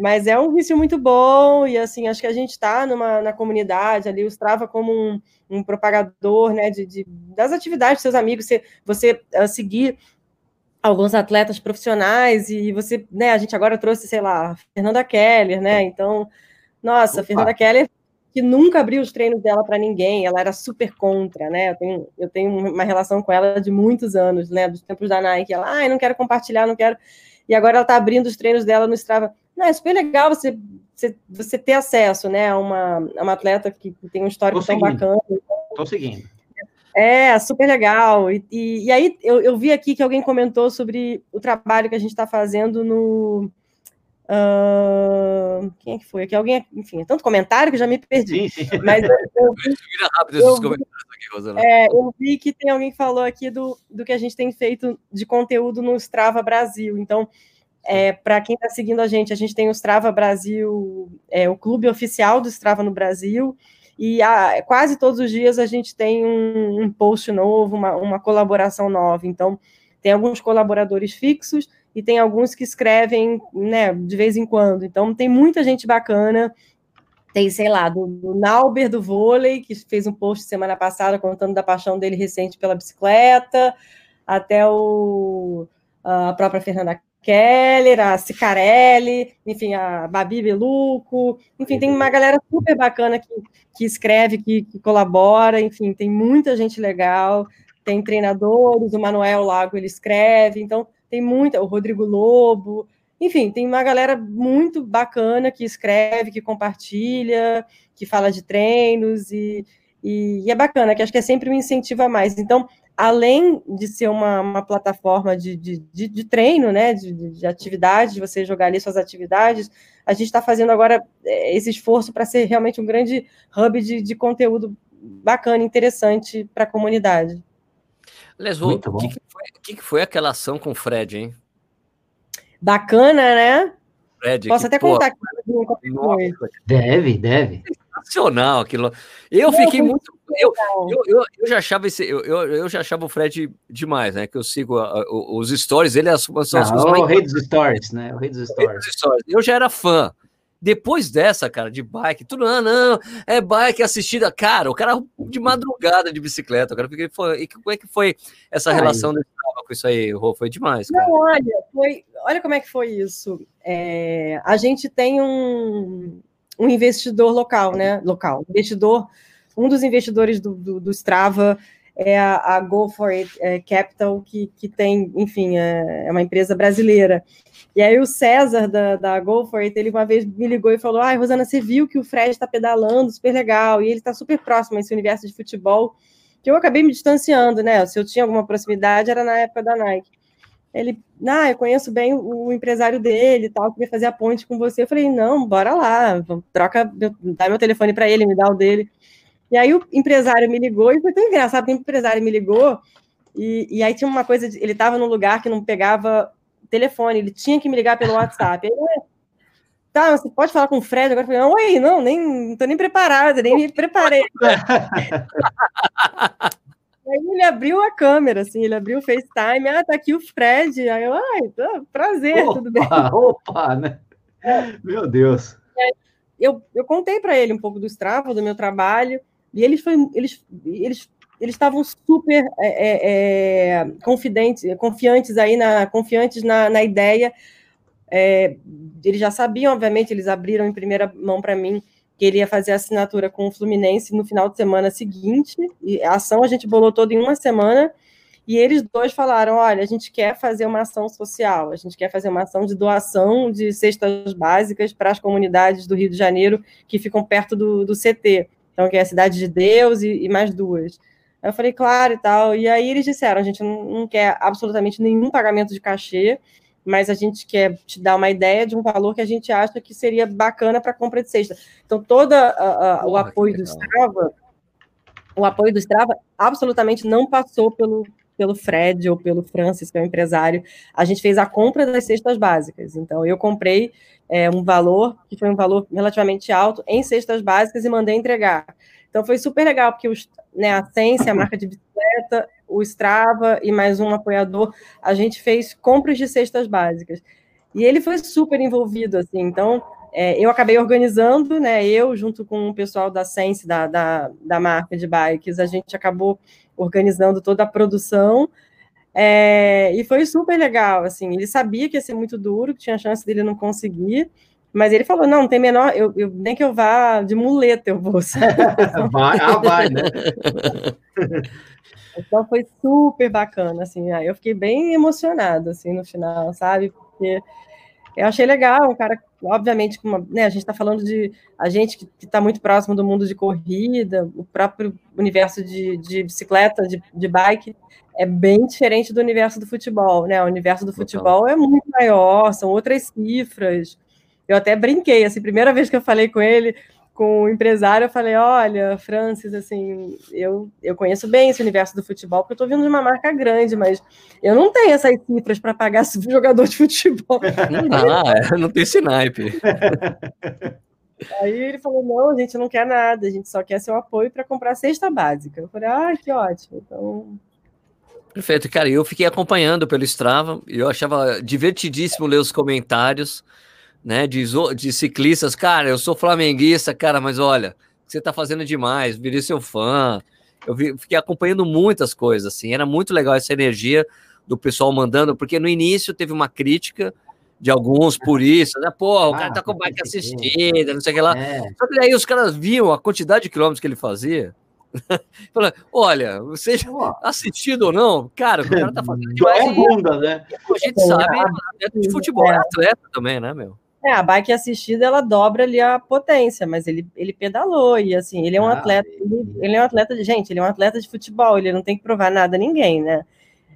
mas é um vício muito bom e assim acho que a gente está numa na comunidade ali, o Strava como um, um propagador, né, de, de, das atividades dos seus amigos, você, você uh, seguir alguns atletas profissionais e você, né, a gente agora trouxe, sei lá, Fernanda Keller, né? Então, nossa, Opa. Fernanda Keller que nunca abriu os treinos dela para ninguém, ela era super contra, né? Eu tenho, eu tenho uma relação com ela de muitos anos, né? Dos tempos da Nike. Ela, ai, ah, não quero compartilhar, não quero. E agora ela está abrindo os treinos dela no Strava. Não, é super legal você, você, você ter acesso, né? A uma, a uma atleta que, tem um histórico tão bacana. Estou seguindo. É, super legal. E, e, e aí eu, eu vi aqui que alguém comentou sobre o trabalho que a gente está fazendo no Uh, quem é que foi? Aqui alguém, enfim, é tanto comentário que já me perdi. Sim, sim. Mas eu, eu, eu. É, eu vi que tem alguém que falou aqui do, do que a gente tem feito de conteúdo no Strava Brasil. Então, é, para quem está seguindo a gente, a gente tem o Strava Brasil, é, o clube oficial do Strava no Brasil, e a, quase todos os dias a gente tem um, um post novo, uma, uma colaboração nova. Então, tem alguns colaboradores fixos e tem alguns que escrevem né, de vez em quando. Então, tem muita gente bacana. Tem, sei lá, do, do Nauber do vôlei, que fez um post semana passada contando da paixão dele recente pela bicicleta, até o, a própria Fernanda Keller, a Cicarelli, enfim, a Babi Beluco, enfim, tem uma galera super bacana que, que escreve, que, que colabora, enfim, tem muita gente legal, tem treinadores, o Manuel Lago ele escreve, então tem muita, o Rodrigo Lobo, enfim, tem uma galera muito bacana que escreve, que compartilha, que fala de treinos e, e, e é bacana, que acho que é sempre um incentivo a mais. Então, além de ser uma, uma plataforma de, de, de, de treino, né, de, de atividade, de você jogar ali suas atividades, a gente está fazendo agora é, esse esforço para ser realmente um grande hub de, de conteúdo bacana, interessante para a comunidade. Aliás, o que, que, foi, que, que foi aquela ação com o Fred, hein? Bacana, né? Fred, Posso até contar aqui. Deve, deve. Sensacional aquilo. Eu fiquei muito. Eu, eu, eu, eu, já achava esse, eu, eu, eu já achava o Fred demais, né? Que eu sigo a, a, os stories, ele é são as coisas O rei dos stories, né? O rei dos stories. Eu já era fã. Depois dessa, cara, de bike, tudo, ah, não, é bike assistida. Cara, o cara de madrugada de bicicleta, cara fiquei, foi, e como é que foi essa Ai. relação desse com isso aí, Rô? Foi demais, cara. Não, olha, foi, olha como é que foi isso. É, a gente tem um, um investidor local, né? Local. Investidor, um dos investidores do, do, do Strava é a, a, Go for It é, Capital, que, que tem, enfim, é, é, uma empresa brasileira. E aí o César da, da Go for It, ele uma vez me ligou e falou: Ai, Rosana, você viu que o Fred está pedalando, super legal, e ele está super próximo a esse universo de futebol, que eu acabei me distanciando, né? Se eu tinha alguma proximidade, era na época da Nike. Ele, ah, eu conheço bem o, o empresário dele e tal, queria fazer a ponte com você. Eu falei, não, bora lá, troca, dá meu telefone para ele, me dá o dele. E aí o empresário me ligou, e foi tão engraçado, que o empresário me ligou, e, e aí tinha uma coisa, de, ele estava num lugar que não pegava telefone, ele tinha que me ligar pelo WhatsApp. Aí, tá, você pode falar com o Fred agora? Eu falei, não, oi, não, nem, não tô nem preparada, nem me preparei. (laughs) aí ele abriu a câmera, assim, ele abriu o FaceTime, ah, tá aqui o Fred. Aí eu, ai, prazer, opa, tudo bem? (laughs) Opa, né? É. Meu Deus. Eu, eu contei para ele um pouco do Strava, do meu trabalho, e eles, foi, eles, eles, eles estavam super é, é, é, confidentes, confiantes aí na, confiantes na, na ideia. É, eles já sabiam, obviamente, eles abriram em primeira mão para mim que ele ia fazer a assinatura com o Fluminense no final de semana seguinte. E a ação a gente bolou toda em uma semana. E eles dois falaram: olha, a gente quer fazer uma ação social, a gente quer fazer uma ação de doação de cestas básicas para as comunidades do Rio de Janeiro que ficam perto do, do CT. Então, que é a Cidade de Deus e, e mais duas. Aí eu falei, claro e tal. E aí eles disseram: a gente não, não quer absolutamente nenhum pagamento de cachê, mas a gente quer te dar uma ideia de um valor que a gente acha que seria bacana para compra de cesta. Então, todo o apoio do Strava, o apoio do Strava absolutamente não passou pelo, pelo Fred ou pelo Francis, que é o empresário. A gente fez a compra das cestas básicas. Então, eu comprei é, um valor, que foi um valor relativamente alto, em cestas básicas e mandei entregar. Então foi super legal, porque os, né, a Sense, a marca de bicicleta, o Strava e mais um apoiador, a gente fez compras de cestas básicas. E ele foi super envolvido, assim, então é, eu acabei organizando, né, eu junto com o pessoal da Sense, da, da, da marca de bikes, a gente acabou organizando toda a produção, é, e foi super legal, assim, ele sabia que ia ser muito duro, que tinha chance dele não conseguir, mas ele falou, não, não tem menor, eu, eu, nem que eu vá de muleta, eu vou. (laughs) (laughs) vai, ah, vai, né? (laughs) então foi super bacana, assim, aí eu fiquei bem emocionado, assim, no final, sabe? Porque eu achei legal, um cara, obviamente, uma, né, a gente está falando de a gente que está muito próximo do mundo de corrida, o próprio universo de, de bicicleta, de, de bike, é bem diferente do universo do futebol, né? O universo do futebol é muito maior, são outras cifras. eu até brinquei, assim, primeira vez que eu falei com ele, com o empresário, eu falei, olha, Francis, assim, eu, eu conheço bem esse universo do futebol, porque eu estou vindo de uma marca grande, mas eu não tenho essas cifras para pagar (laughs) jogador de futebol. Não dá, não tem esse naipe. Aí ele falou: não, a gente não quer nada, a gente só quer seu apoio para comprar a cesta básica. Eu falei, ah, que ótimo. Então. Perfeito, cara. Eu fiquei acompanhando pelo Strava e eu achava divertidíssimo ler os comentários, né, de, de ciclistas. Cara, eu sou flamenguista, cara, mas olha, você tá fazendo demais, virei seu fã. Eu vi, fiquei acompanhando muitas coisas, assim. Era muito legal essa energia do pessoal mandando, porque no início teve uma crítica de alguns puristas, né? Pô, o ah, cara tá com bike assistida, não sei o que lá. É. Só que daí os caras viam a quantidade de quilômetros que ele fazia. (laughs) Falando, olha, seja assistido ou não, cara, o cara tá fazendo demais. É bunda, né? A gente sabe, é atleta de futebol é atleta também, né, meu? É, a bike assistida ela dobra ali a potência, mas ele, ele pedalou e assim, ele é um ah, atleta, ele, ele, é um atleta de gente, ele é um atleta de futebol, ele não tem que provar nada a ninguém, né?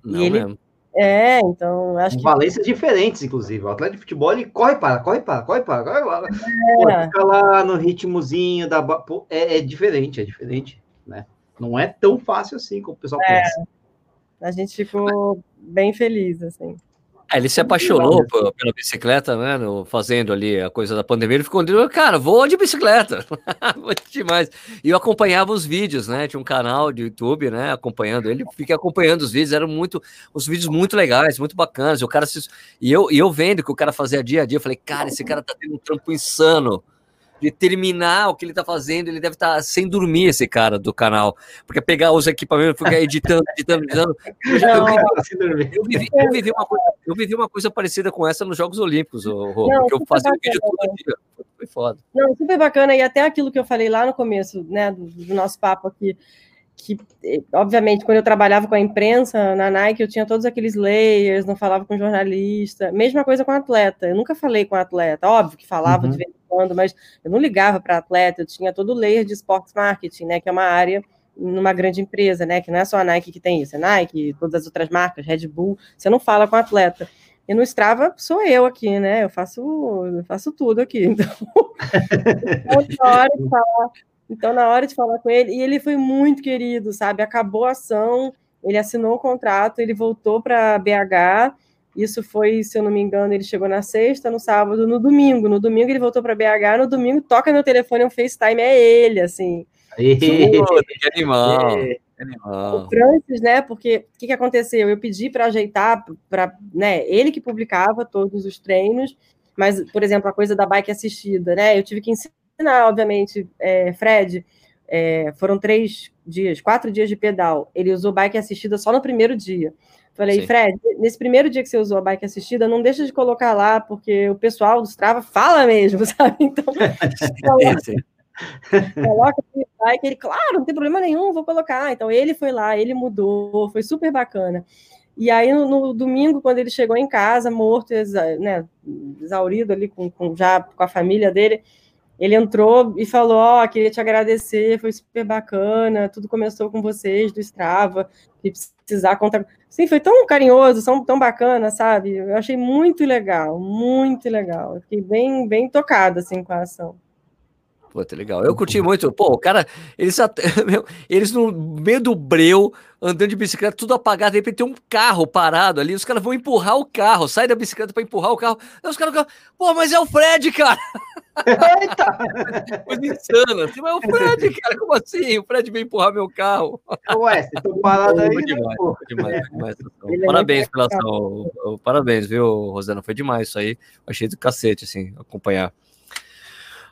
Não e ele, mesmo. É, então acho que. Valências diferentes, inclusive. O atleta de futebol ele corre para, corre para, corre para, corre para. É. Pô, fica lá no ritmozinho da. Pô, é, é, diferente, é diferente, né? Não é tão fácil assim como o pessoal é. pensa. A gente ficou bem feliz, assim. É, ele se apaixonou pela bicicleta, né? No, fazendo ali a coisa da pandemia. Ele ficou, cara, vou de bicicleta. (laughs) demais. E eu acompanhava os vídeos, né? Tinha um canal de YouTube, né? Acompanhando ele. Fiquei acompanhando os vídeos. Eram muito, os vídeos muito legais, muito bacanas. O cara se, e eu, e eu vendo que o cara fazia dia a dia, eu falei, cara, esse cara tá tendo um trampo insano de terminar o que ele está fazendo, ele deve estar tá sem dormir, esse cara do canal. Porque pegar os equipamentos, ficar editando, editando, editando. Eu, já, eu, vivi, eu, vivi, eu, vivi uma coisa, eu vivi uma coisa parecida com essa nos Jogos Olímpicos, Rô, porque eu fazia um vídeo todo dia. Foi foda. Não, super bacana. E até aquilo que eu falei lá no começo, né, do, do nosso papo aqui, que, eh, obviamente, quando eu trabalhava com a imprensa na Nike, eu tinha todos aqueles layers, não falava com jornalista. Mesma coisa com atleta. Eu nunca falei com atleta. Óbvio que falava uhum. de vez em quando, mas eu não ligava para atleta. Eu tinha todo o layer de sports marketing, né? Que é uma área numa grande empresa, né? Que não é só a Nike que tem isso, é Nike, todas as outras marcas, Red Bull. Você não fala com atleta. E no Strava sou eu aqui, né? Eu faço, eu faço tudo aqui. (laughs) Então, hora (laughs) de falar então, na hora de falar com ele, e ele foi muito querido, sabe? Acabou a ação, ele assinou o contrato, ele voltou para BH. Isso foi, se eu não me engano, ele chegou na sexta, no sábado, no domingo. No domingo ele voltou para BH, no domingo toca meu telefone, um FaceTime, é ele, assim. que animal. É. O Francis, né? Porque o que, que aconteceu? Eu pedi para ajeitar, para, né? Ele que publicava todos os treinos, mas, por exemplo, a coisa da bike assistida, né? Eu tive que ensinar obviamente, é, Fred, é, foram três dias, quatro dias de pedal. Ele usou bike assistida só no primeiro dia. Falei, Sim. Fred, nesse primeiro dia que você usou a bike assistida, não deixa de colocar lá, porque o pessoal do Strava fala mesmo, (laughs) sabe? Então, (laughs) coloca, coloca bike, ele, claro, não tem problema nenhum, vou colocar. Então, ele foi lá, ele mudou, foi super bacana. E aí, no, no domingo, quando ele chegou em casa, morto, exa, né, exaurido ali, com, com, já com a família dele, ele entrou e falou: Ó, oh, queria te agradecer, foi super bacana, tudo começou com vocês do Strava, e precisar contar. Sim, foi tão carinhoso, tão, tão bacana, sabe? Eu achei muito legal, muito legal. Eu fiquei bem, bem tocada assim, com a ação. Puta, legal. Eu curti muito. Pô, o cara, eles, (laughs) eles no meio do breu, andando de bicicleta, tudo apagado, de repente tem um carro parado ali, os caras vão empurrar o carro, sai da bicicleta para empurrar o carro. Aí os caras, pô, mas é o Fred, cara. (laughs) Eita! Coisa insana. Assim, mas o Fred, cara, como assim? O Fred veio empurrar meu carro. Ué, você tá parado aí. Foi né, demais, foi demais, demais. Parabéns pela ação. Parabéns, viu, Rosana? Foi demais isso aí. Achei do cacete, assim, acompanhar.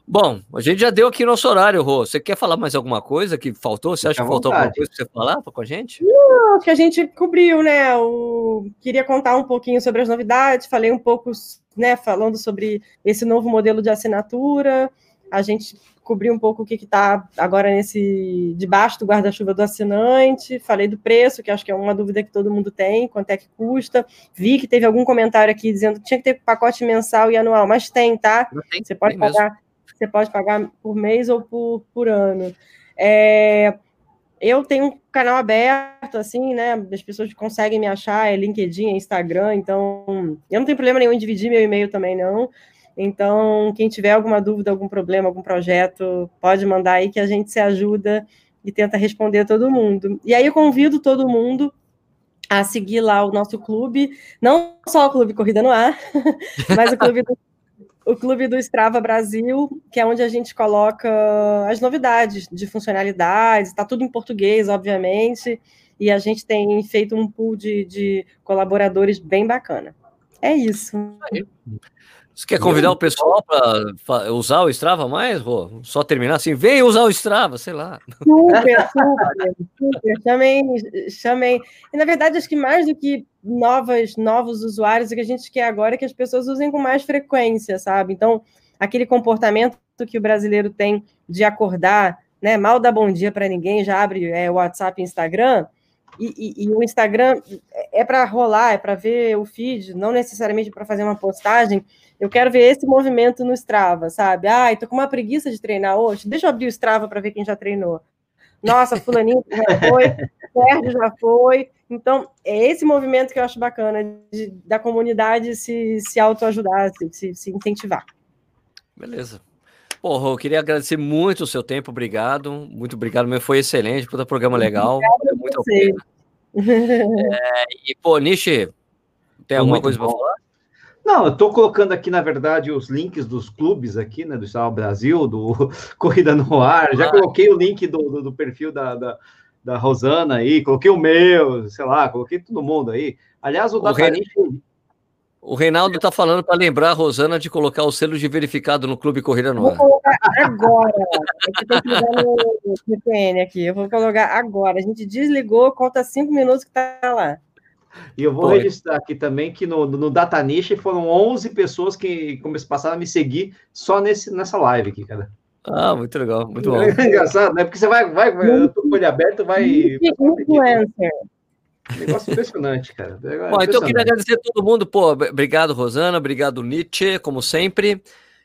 Bom, a gente já deu aqui nosso horário, Rô. Você quer falar mais alguma coisa que faltou? Você acha que faltou alguma coisa para você falar com a gente? Não, que a gente cobriu, né? O... Queria contar um pouquinho sobre as novidades, falei um pouco, né, falando sobre esse novo modelo de assinatura. A gente cobriu um pouco o que está agora nesse debaixo do guarda-chuva do assinante. Falei do preço, que acho que é uma dúvida que todo mundo tem, quanto é que custa. Vi que teve algum comentário aqui dizendo que tinha que ter pacote mensal e anual, mas tem, tá? Tem, Você pode pagar. Mesmo você pode pagar por mês ou por, por ano. É, eu tenho um canal aberto, assim, né? As pessoas conseguem me achar, é LinkedIn, é Instagram, então eu não tenho problema nenhum em dividir meu e-mail também, não. Então, quem tiver alguma dúvida, algum problema, algum projeto, pode mandar aí que a gente se ajuda e tenta responder todo mundo. E aí eu convido todo mundo a seguir lá o nosso clube, não só o Clube Corrida no Ar, (laughs) mas o Clube do, o Clube do Strava Brasil, que é onde a gente coloca as novidades de funcionalidades, está tudo em português, obviamente, e a gente tem feito um pool de, de colaboradores bem bacana. É isso. Você quer convidar o pessoal para usar o Strava mais, Rô? Só terminar assim, vem usar o Strava, sei lá. Super, super, super. Chamei, chamei. E na verdade, acho que mais do que novas, novos usuários, o que a gente quer agora é que as pessoas usem com mais frequência, sabe? Então, aquele comportamento que o brasileiro tem de acordar, né? Mal dá bom dia para ninguém, já abre é, WhatsApp e Instagram. E, e, e, o Instagram é para rolar, é para ver o feed, não necessariamente para fazer uma postagem. Eu quero ver esse movimento no Strava, sabe? Ai, tô com uma preguiça de treinar hoje. Deixa eu abrir o Strava para ver quem já treinou. Nossa, fulaninho (laughs) já foi, Sérgio já foi. Então, é esse movimento que eu acho bacana de, da comunidade se, se autoajudar, se, se, incentivar. Beleza. Porra, eu queria agradecer muito o seu tempo, obrigado. Muito obrigado, meu foi excelente, puta programa legal. Muito (laughs) é, e, pô, Nishi, tem alguma muito coisa para falar? Não, eu estou colocando aqui, na verdade, os links dos clubes aqui, né? Do Estado Brasil, do (laughs) Corrida no Ar. Já ah. coloquei o link do, do, do perfil da, da, da, Rosana aí, coloquei o meu, sei lá, coloquei todo mundo aí. Aliás, o, o da Rei... O Reinaldo está falando para lembrar a Rosana de colocar o selo de verificado no Clube Corrida no Ar. Vou colocar agora. Tem que no VPN aqui. Eu vou colocar agora. A gente desligou, conta cinco minutos que está lá. E eu vou Pô, registrar aqui também que no, no Dataniche foram 11 pessoas que passaram a me seguir só nesse, nessa live aqui, cara. Ah, muito legal, muito bom. É (laughs) engraçado, né? Porque você vai, vai, vai eu tô com o olho aberto, vai. Influencer. Negócio impressionante, cara. É bom, então eu queria agradecer a todo mundo. Pô, obrigado, Rosana. Obrigado, Nietzsche, como sempre.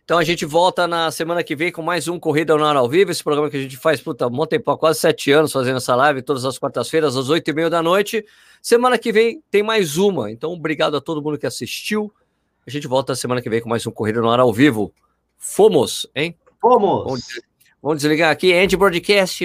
Então a gente volta na semana que vem com mais um Corrida no Ar ao Vivo, esse programa que a gente faz, puta, um tempo, há quase sete anos fazendo essa live, todas as quartas-feiras, às oito e meia da noite. Semana que vem tem mais uma, então obrigado a todo mundo que assistiu. A gente volta semana que vem com mais um Corrida no Ar ao Vivo. Fomos, hein? Fomos! Vamos, vamos desligar aqui, End Broadcast.